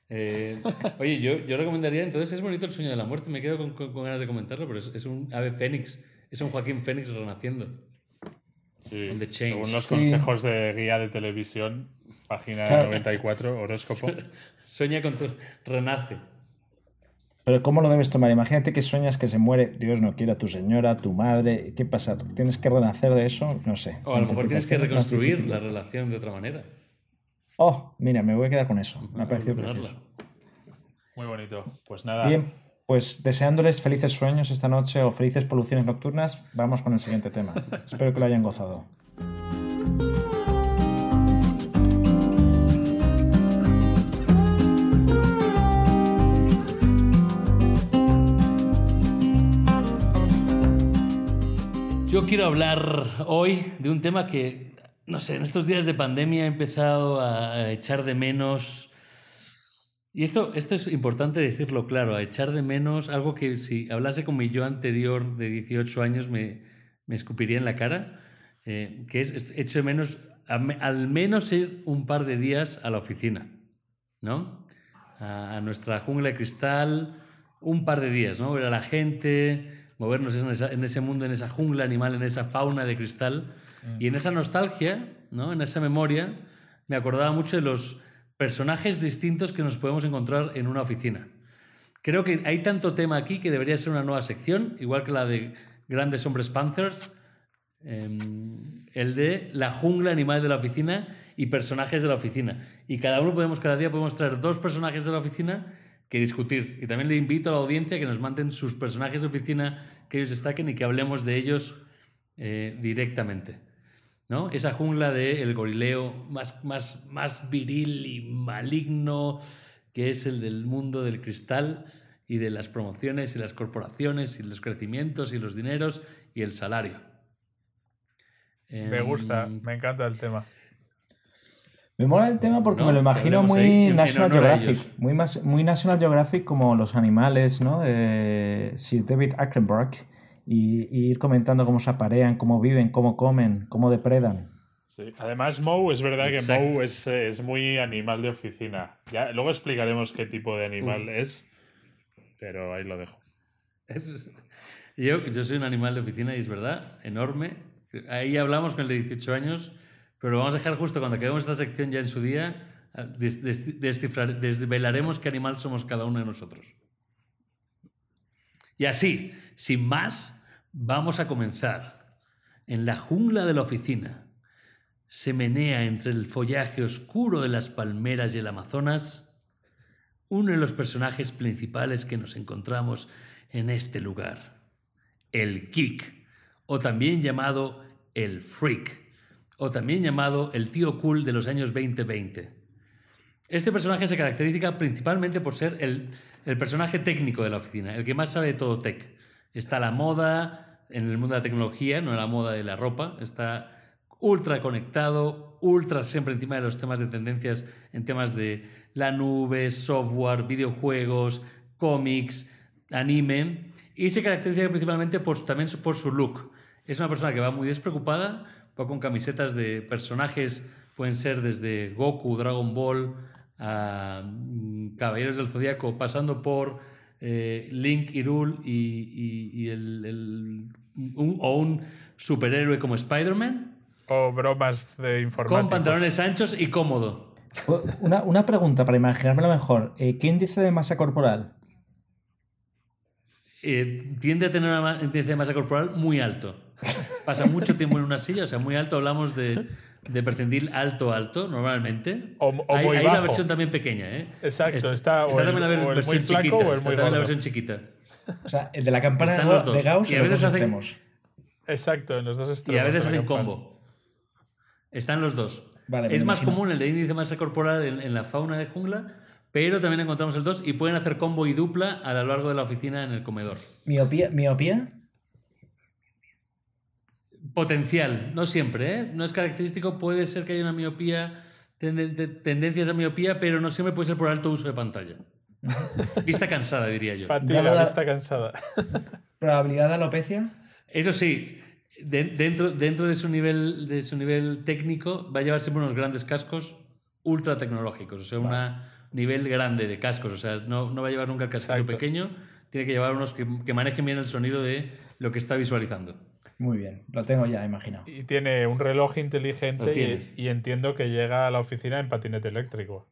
Eh, oye, yo, yo recomendaría, entonces es bonito el sueño de la muerte, me quedo con, con- con ganas de comentarlo, pero es, es un ave fénix, es un Joaquín Fénix renaciendo. Sí. Según los Sí. consejos de guía de televisión, página Claro. 94, horóscopo. Sueña con tu... renace. Pero ¿cómo lo debes tomar? Imagínate que sueñas que se muere, Dios no quiera, tu señora, tu madre. ¿Qué pasa? ¿Tienes que renacer de eso? No sé. O a lo mejor tienes que reconstruir la relación de otra manera. Oh, mira, me voy a quedar con eso. Me ha parecido precioso. Muy bonito. Pues nada. Bien, pues deseándoles felices sueños esta noche o felices poluciones nocturnas, vamos con el siguiente tema. Espero que lo hayan gozado. Yo quiero hablar hoy de un tema que, no sé, en estos días de pandemia he empezado a echar de menos. Y esto, esto es importante decirlo claro, a echar de menos algo que si hablase con mi yo anterior de 18 años me, me escupiría en la cara, eh, que es echo de menos al menos ir un par de días a la oficina, ¿no? A, a nuestra jungla de cristal, un par de días, ¿no? Ver a la gente, movernos en, esa- en ese mundo, en esa jungla animal, en esa fauna de cristal. Y en esa nostalgia, ¿no? En esa memoria, me acordaba mucho de los personajes distintos que nos podemos encontrar en una oficina. Creo que hay tanto tema aquí que debería ser una nueva sección, igual que la de Grandes Hombres Panthers, em, el de la jungla animal de la oficina y personajes de la oficina. Y cada uno podemos, cada día podemos traer dos personajes de la oficina que discutir. Y también le invito a la audiencia que nos manden sus personajes de oficina que ellos destaquen y que hablemos de ellos eh, directamente. ¿no? Esa jungla del gorileo más, más, más viril y maligno que es el del mundo del cristal y de las promociones y las corporaciones y los crecimientos y los dineros y el salario. Me gusta, Em, me encanta el tema. Me mola el tema porque No, me lo imagino muy National Geographic. Muy, mas- muy National Geographic como los animales, ¿no? De Sir David Attenborough. Y, y ir comentando cómo se aparean, cómo viven, cómo comen, cómo depredan. Sí. Además, Moe, es verdad Exacto. que Moe es, eh, es muy animal de oficina. Ya, luego explicaremos qué tipo de animal es, pero ahí lo dejo. Es- Yo, yo soy un animal de oficina y es verdad, enorme. Ahí hablamos con el de 18 años, pero lo vamos a dejar justo cuando acabemos esta sección ya en su día. des- descifrar- desvelaremos qué animal somos cada uno de nosotros. Y así, sin más, vamos a comenzar. En la jungla de la oficina se menea entre el follaje oscuro de las palmeras y el Amazonas uno de los personajes principales que nos encontramos en este lugar, el geek, o también llamado el freak, o también llamado el tío cool de los años 2020. Este personaje se caracteriza principalmente por ser el, personaje técnico de la oficina, el que más sabe de todo tech. Está la moda en el mundo de la tecnología, no en la moda de la ropa, está ultra conectado, ultra siempre encima de los temas de tendencias en temas de la nube, software, videojuegos, cómics, anime, y se caracteriza principalmente por, también por su look. Es una persona que va muy despreocupada, va con camisetas de personajes, pueden ser desde Goku, Dragon Ball, a mm, Caballeros del Zodíaco, pasando por eh, Link, Hyrule y, y- y el, el- un- o un superhéroe como Spider-Man, O bromas de informáticos. con pantalones anchos y cómodo. Una, una pregunta para imaginármelo mejor. Eh, ¿Qué índice de masa corporal? Eh, tiende a tener una ma- índice de masa corporal muy alto. Pasa mucho tiempo en una silla, o sea, muy alto. Hablamos de, de percentil alto, alto, normalmente. O- o hay, muy hay la bajo. versión también pequeña, ¿eh? Exacto, está o el- también la o el muy versión flaco chiquita. o el está muy la versión chiquita. O sea, el de la campana de, Están los de dos. Gauss Y en a los veces dos hacen- extremos. Exacto, en los dos Y extremos. a veces hacen campana. combo. Están los dos. Vale, es más imagino. común el de índice de masa corporal en, en la fauna de jungla, pero también encontramos el 2 y pueden hacer combo y dupla a lo largo de la oficina en el comedor. ¿Miopía? ¿Miopía? Potencial, no siempre, ¿eh? No es característico, puede ser que haya una miopía, tenden- de- tendencias a miopía, pero no siempre puede ser por alto uso de pantalla. Vista cansada, diría yo. Fatiga, la- vista cansada. ¿Probabilidad de alopecia? Eso sí, de- dentro, dentro de, su nivel, de su nivel técnico va a llevar siempre unos grandes cascos ultra tecnológicos, o sea, un nivel grande de cascos, o sea, no, no va a llevar nunca el casquito Exacto. pequeño, tiene que llevar unos que, que manejen bien el sonido de lo que está visualizando. Muy bien, lo tengo ya imaginado. Y tiene un reloj inteligente y entiendo que llega a la oficina en patinete eléctrico.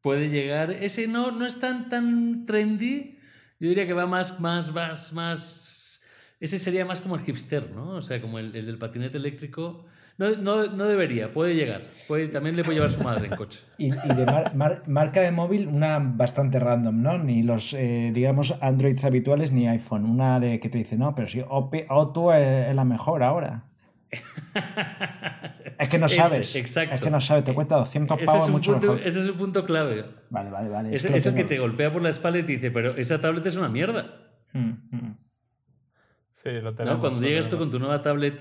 puede llegar. Ese no, no es tan, tan trendy. Yo diría que va más, más, más, más. Ese sería más como el hipster, ¿no? O sea, como el, el del patinete eléctrico. No, no, no debería, puede llegar. Puede, también le puede llevar su madre en coche. Y, y de mar- mar- marca de móvil, una bastante random, ¿no? Ni los, eh, digamos, Androids habituales ni iPhone. Una de que te dice, no, pero si Otto es, es la mejor ahora. Es que no Ese, sabes. exacto. Es que no sabes, te cuesta 200 Ese pavos es, un mucho punto, mejor. ese es un punto clave. Vale, vale, vale. Es, que lo es el que te golpea por la espalda y te dice, pero esa tablet es una mierda. Mm, mm. Sí, lo ¿no? tenemos. Cuando lo llegas tú con tu nueva tablet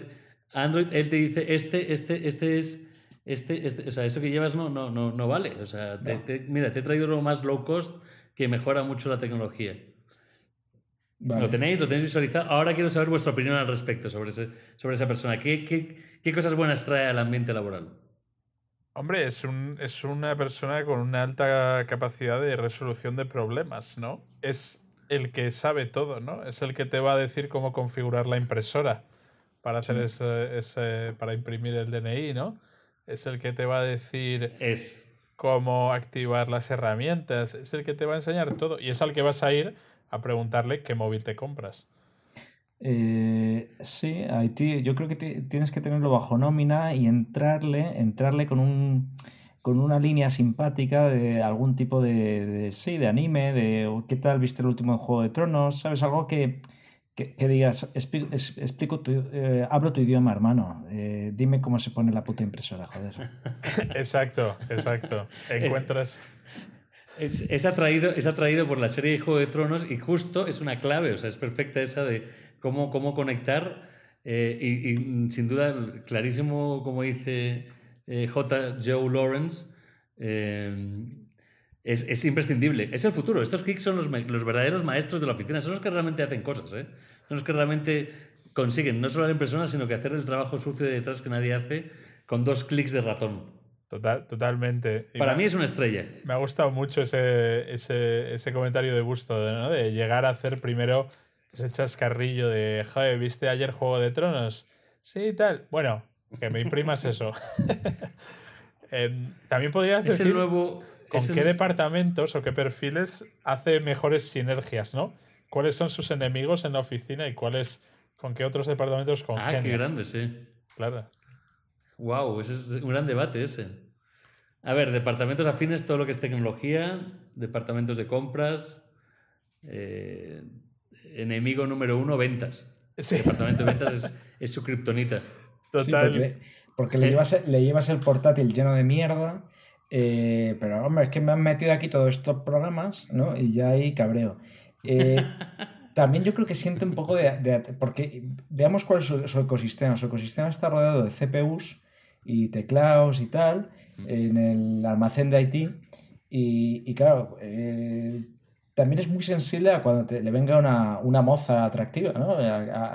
Android, él te dice, este, este, este es, este, este, o sea, eso que llevas no, no, no, no vale. O sea, te- No. te- mira, te he traído lo más low cost que mejora mucho la tecnología. Vale. Lo tenéis, lo tenéis visualizado. Ahora quiero saber vuestra opinión al respecto sobre, ese, sobre esa persona. ¿Qué, qué, qué cosas buenas trae al ambiente laboral? Hombre, es, un, es una persona con una alta capacidad de resolución de problemas, ¿no? Es el que sabe todo, ¿no? Es el que te va a decir cómo configurar la impresora para hacer ese, ese- para imprimir el DNI, ¿no? Es el que te va a decir Es. cómo activar las herramientas, es el que te va a enseñar todo y es al que vas a ir a preguntarle qué móvil te compras. Eh, sí, ahí ti- yo creo que ti- tienes que tenerlo bajo nómina y entrarle, entrarle con un con una línea simpática de algún tipo de, de- sí, de anime, de o, ¿qué tal viste el último Juego de Tronos? ¿Sabes? Algo que, que, que digas, "Expli- es- explico tu, eh, hablo tu idioma, hermano. eh, dime cómo se pone la puta impresora, joder. exacto, exacto. Encuentras. Es, atraído, es atraído por la serie de Juego de Tronos y justo es una clave, o sea, es perfecta esa de cómo, cómo conectar eh, y, sin duda clarísimo, como dice eh, J. Joe Lawrence, eh, es, imprescindible. Es el futuro. Estos geeks son los, los, verdaderos maestros de la oficina, son los que realmente hacen cosas, son los que realmente consiguen no solo la impresora, sino que hacer el trabajo sucio de detrás que nadie hace con dos clics de ratón. Total, totalmente. Para mí es una estrella. Me ha gustado mucho ese, ese, ese comentario de gusto, ¿no? de llegar a hacer primero ese chascarrillo de, joder, ¿viste ayer Juego de Tronos? Sí, tal. Bueno, que me imprimas eso. Em, también podrías decir nuevo, con qué departamentos o qué perfiles hace mejores sinergias, ¿no? ¿Cuáles son sus enemigos en la oficina y cuáles con qué otros departamentos congenian? Ah, qué grande, sí. Claro. Wow, ese es un gran debate ese. A ver, departamentos afines, todo lo que es tecnología, departamentos de compras, eh, enemigo número uno, ventas. El departamento de ventas es, su kriptonita. Total. porque, le, llevas, le llevas el portátil lleno de mierda. Eh, pero hombre, es que me han metido aquí todos estos programas, ¿no? Y ya hay cabreo. Eh, también yo creo que siente un poco de, Porque veamos cuál es su, ecosistema. Su ecosistema está rodeado de CPUs y teclados y tal en el almacén de Haití. Y, claro, eh, también es muy sensible a cuando le venga una, moza atractiva, ¿no?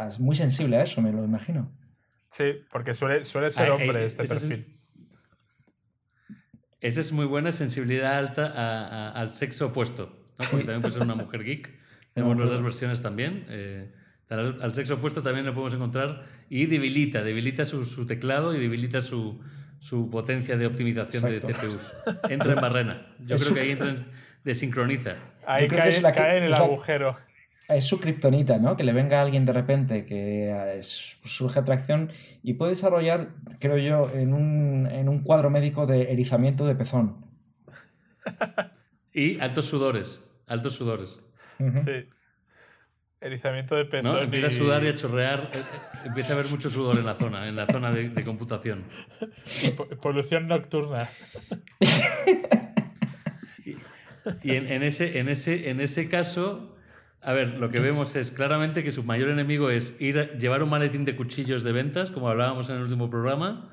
es muy sensible a eso, me lo imagino. Sí, porque suele, suele ser hombre este perfil. Esa es muy buena sensibilidad alta al sexo opuesto, ¿no? porque también puede ser una mujer geek. Tenemos las dos versiones también. Eh, al, sexo opuesto también lo podemos encontrar y debilita, debilita su, teclado y debilita su, potencia de optimización de CPUs. Entra en barrena. Yo creo que ahí entra en, desincroniza. Ahí cae, en el agujero. Es su kriptonita, ¿no? Que le venga a alguien de repente que surge atracción y puede desarrollar, creo yo, en un, en un cuadro médico de erizamiento de pezón. y altos sudores, altos sudores. Sí. Erizamiento de pezón. Empieza a sudar y a chorrear. Eh, eh, empieza a haber mucho sudor en la zona, en la zona de, de computación. Polución nocturna. Y en, ese, en, ese, en ese caso, a ver, lo que vemos es claramente que su mayor enemigo es ir a llevar un maletín de cuchillos de ventas, como hablábamos en el último programa,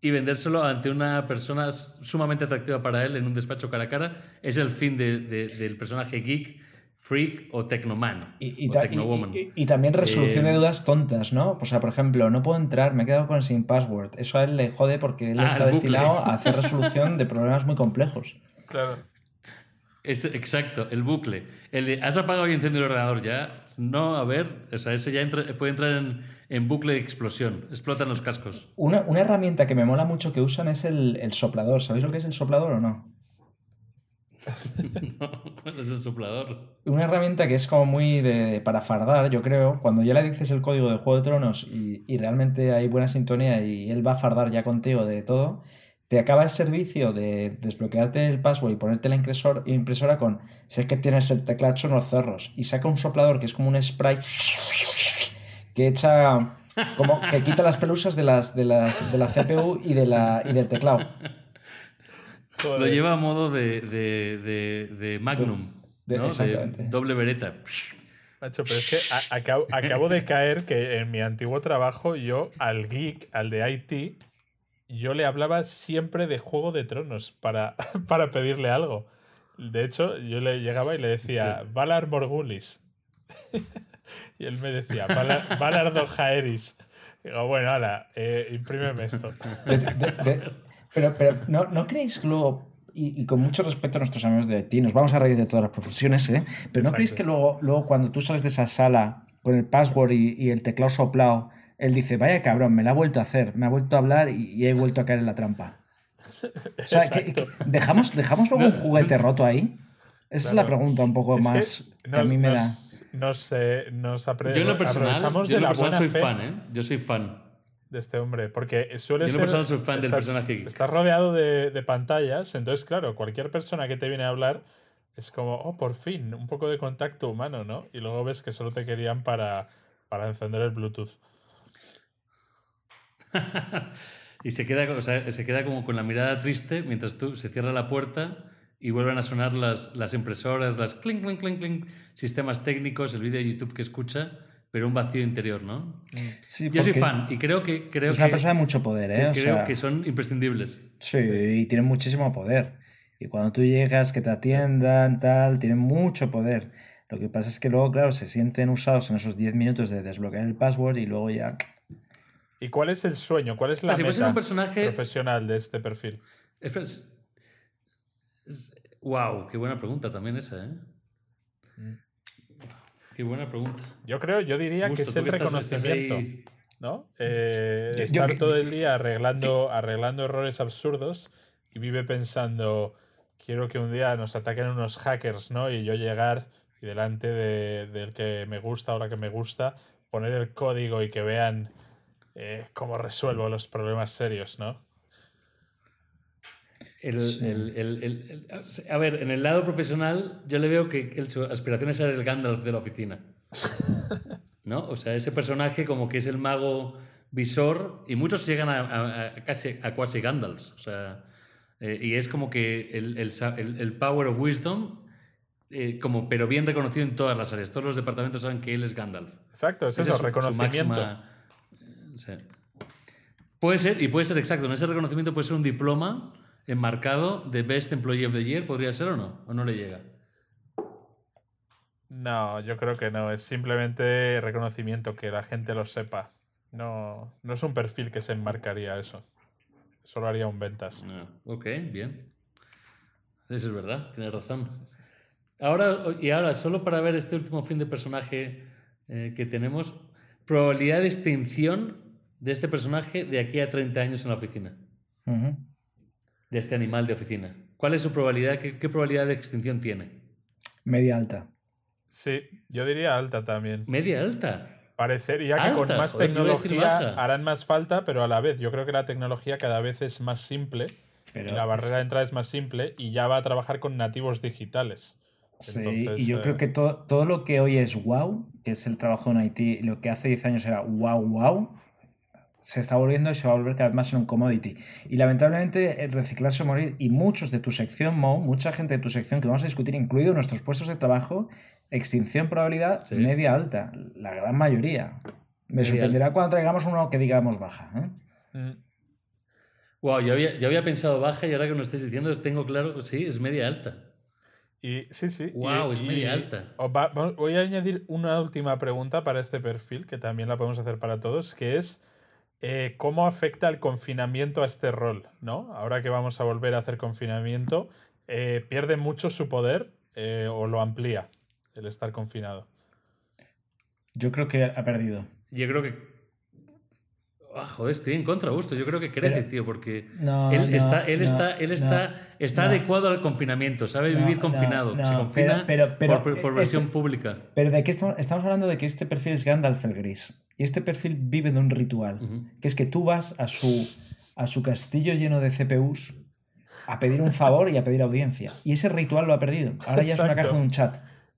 y vendérselo ante una persona sumamente atractiva para él en un despacho cara a cara. Es el fin del personaje geek, freak o technoman. Y, y, también resolución de eh, dudas tontas, ¿no? O sea, por ejemplo, no puedo entrar, me he quedado con el sin password. Eso a él le jode porque él ah, está destinado a hacer resolución de problemas muy complejos. Claro. Es, exacto, el bucle. El de, ¿has apagado y encendido el ordenador ya? No, a ver, o sea, ese ya puede entrar en, bucle de explosión. Explotan los cascos. Una, herramienta que me mola mucho que usan es el, soplador. ¿Sabéis lo que es el soplador o no? no, es el soplador? Una herramienta que es como muy de, para fardar, yo creo. Cuando ya le dices el código de Juego de Tronos y, y realmente hay buena sintonía y él va a fardar ya contigo de todo, te acaba el servicio de desbloquearte el password y ponerte la impresora con sé que tienes el teclado en los cerros y saca un soplador que es como un spray que echa como que quita las pelusas de las de, las, de la CPU y de la y del teclado. Lo lleva a modo de, de, de Magnum, ¿no? de doble vereta. Macho, pero es que acabo, acabo de caer que en mi antiguo trabajo yo al geek, al de IT, yo le hablaba siempre de Juego de Tronos para, para pedirle algo. De hecho, yo le llegaba y le decía, Valar Morgulis. y él me decía, Valar, Valar Dojaeris. Digo, bueno, hala, eh, imprímeme esto. pero pero ¿no, ¿no creéis que luego, y, con mucho respeto a nuestros amigos de ti, nos vamos a reír de todas las profesiones, ¿eh? Pero ¿no creéis que luego, luego cuando tú sales de esa sala con el password y, y el teclado soplado, él dice, vaya cabrón, me la ha vuelto a hacer, me ha vuelto a hablar y, he vuelto a caer en la trampa. O sea, dejamos, ¿dejamos luego un juguete roto ahí? Esa es la pregunta un poco más que, a mí me da. Nos, nos yo en lo personal, yo en lo personal soy fan, ¿eh? Yo soy fan. De este hombre, porque suele yo en lo personal soy fan del personaje. Estás rodeado de, de pantallas, entonces, claro, cualquier persona que te viene a hablar es como, oh, por fin, un poco de contacto humano, ¿no? Y luego ves que solo te querían para, para encender el Bluetooth. y se queda, se queda como con la mirada triste mientras tú se cierra la puerta y vuelven a sonar las, las impresoras, las clink, clink, clink, clink, sistemas técnicos, el vídeo de YouTube que escucha, pero un vacío interior, ¿no? Sí, Yo soy fan y creo que creo es una que, persona de mucho poder, que ¿eh? O creo sea, que son imprescindibles. sí, y tienen muchísimo poder. Y cuando tú llegas, que te atiendan, tal, tienen mucho poder. Lo que pasa es que luego, claro, se sienten usados en esos 10 minutos de desbloquear el password y luego ya. ¿Y cuál es el sueño? ¿Cuál es la si fuese meta un personaje profesional de este perfil? Espera, es- es- wow, qué buena pregunta también esa, ¿eh? Mm. Qué buena pregunta. Yo creo, yo diría que es el que estás- estás reconocimiento, ahí- ¿no? Eh, Yo- estar todo el día arreglando, arreglando errores absurdos y vive pensando, quiero que un día nos ataquen unos hackers, ¿no? Y yo llegar y delante de- del que me gusta o la que me gusta, poner el código y que vean eh, cómo resuelvo los problemas serios, ¿no? El- Sí. el- el- el- el- a ver, en el lado profesional, yo le veo que su aspiración es ser el Gandalf de la oficina. ¿No? O sea, ese personaje como que es el mago visor y muchos llegan a, a- a casi a cuasi Gandalfs. O sea, eh, y es como que el, el sa- el- el Power of Wisdom, eh, como, pero bien reconocido en todas las áreas. Todos los departamentos saben que él es Gandalf. Exacto, es Ese eso, su- su reconocimiento. máxima- sí. Puede ser, y puede ser exacto, en ese reconocimiento puede ser un diploma enmarcado de Best Employee of the Year, ¿podría ser o no? ¿O no le llega? No, yo creo que no, es simplemente reconocimiento, que la gente lo sepa. No, no es un perfil que se enmarcaría eso. Solo haría un ventas. No. Ok, bien. Eso es verdad, tienes razón. Ahora, y ahora, solo para ver este último fin de personaje eh, que tenemos, probabilidad de extinción de este personaje de aquí a 30 años en la oficina, de este animal de oficina. ¿Cuál es su probabilidad? ¿Qué, qué probabilidad de extinción tiene? Media alta. Sí, yo diría alta también. Media alta. Parecería que con más joder, tecnología harán más falta, pero a la vez yo creo que la tecnología cada vez es más simple Pero y la es- barrera de entrada es más simple y ya va a trabajar con nativos digitales. Sí, Entonces, y yo eh, creo que todo, todo lo que hoy es wow, que es el trabajo en IT, lo que hace 10 años era wow, wow, se está volviendo y se va a volver cada vez más en un commodity. Y lamentablemente el reciclarse o morir, y muchos de tu sección, Mo, mucha gente de tu sección que vamos a discutir, incluido nuestros puestos de trabajo, extinción probabilidad Sí. media alta, la gran mayoría. Me Media sorprenderá cuando traigamos uno que digamos baja. ¿eh? mm, Wow, yo había, yo había pensado baja y ahora que me lo estáis diciendo, tengo claro, sí, es media alta. Y sí, sí. y- Guau, es y- media alta. va- voy a añadir una última pregunta para este perfil, que también la podemos hacer para todos, que es eh, cómo afecta el confinamiento a este rol, ¿no? Ahora que vamos a volver a hacer confinamiento, eh, ¿pierde mucho su poder eh, o lo amplía el estar confinado? Yo creo que ha perdido. Yo creo que. Ah, joder, estoy en contra, Augusto. Yo creo que crece, Pero- tío, porque No, él no, está, él no, está, él está, no, está no. adecuado al confinamiento, sabe vivir no, confinado, se confina pero- pero- pero por, por este- versión pública. Pero de qué estamos, estamos hablando de que este perfil es Gandalf el gris. Y este perfil vive de un ritual. Que es que tú vas a su, a su castillo lleno de CPUs a pedir un favor y a pedir audiencia. Y ese ritual lo ha perdido. Ahora ya es una caja de un chat.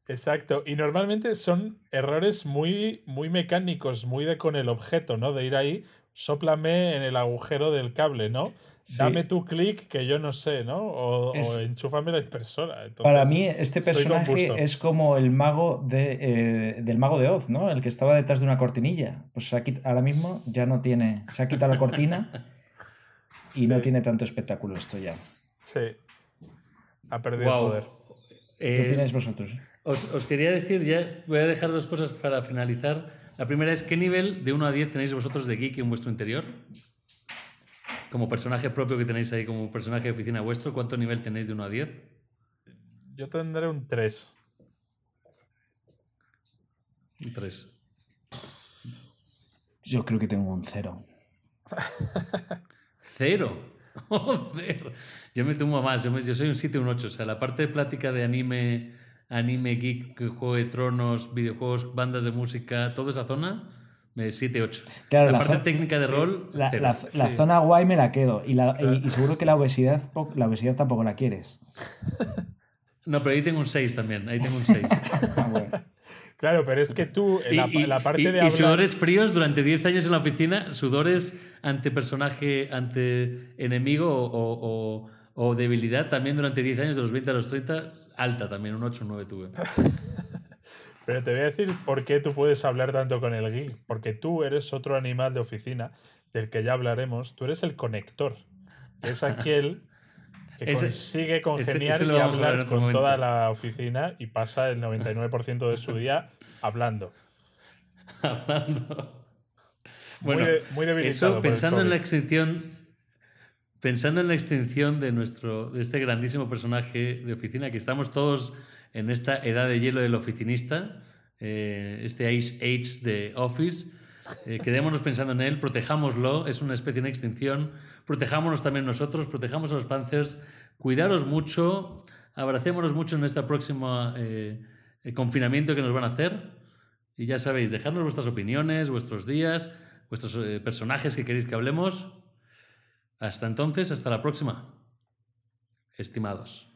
Exacto. Y normalmente son errores muy, muy mecánicos, muy de con el objeto, ¿no? De ir ahí, sóplame en el agujero del cable, ¿no? Sí. Dame tu clic que yo no sé, ¿no? O, Es- o enchúfame la impresora. Entonces, Para mí, este personaje es como el mago de, eh, del mago de Oz, ¿no? El que estaba detrás de una cortinilla. Pues se ha quit- ahora mismo ya no tiene. Se ha quitado la cortina y no tiene tanto espectáculo esto ya. Sí. Ha perdido Guau. poder. ¿Qué Eh, opináis vosotros? os, os quería decir, ya voy a dejar dos cosas para finalizar. La primera es, ¿qué nivel de 1 a 10 tenéis vosotros de geek en vuestro interior? Como personaje propio que tenéis ahí, como personaje de oficina vuestro, ¿cuánto nivel tenéis de 1 a 10? Yo tendré un 3. Un 3. Yo creo que tengo un cero. Cero. Oh, cero. Yo me tomo más. Yo, me- yo soy un 7 un 8. O sea, la parte de plática de anime, anime, geek, Juego de Tronos, videojuegos, bandas de música, toda esa zona, me 7 8. Claro, la, la parte técnica de sí, rol, La, cero. la- la Sí. zona guay me la quedo. Y, la- y- Claro. y seguro que la obesidad, la obesidad tampoco la quieres. No, pero ahí tengo un 6 también. Ahí tengo un 6. Ah, bueno. Claro, pero es que tú, en la, y, y- la parte y- de y hablar... sudores fríos durante 10 años en la oficina, sudores ante personaje, ante enemigo o, o- o- O debilidad también durante 10 años, de los 20 a los 30, alta también, un 8 o 9 tuve. Pero te voy a decir por qué tú puedes hablar tanto con el geek. Porque tú eres otro animal de oficina del que ya hablaremos. Tú eres el conector. Que es aquel que consigue congeniar y hablar con toda la oficina y pasa el 99% de su día hablando. hablando. Bueno, muy, eso pensando en la extinción, pensando en la extinción de nuestro, de este grandísimo personaje de oficina, que estamos todos en esta edad de hielo del oficinista, eh, este Ice Age de Office. Eh, quedémonos pensando en él, protejámoslo, es una especie en extinción, protejámonos también nosotros, protejamos a los Panthers, cuidaros mucho, abracémonos mucho en este próximo eh, confinamiento que nos van a hacer. Y ya sabéis, dejadnos vuestras opiniones, vuestros días, vuestros personajes que queréis que hablemos. Hasta entonces, hasta la próxima, estimados.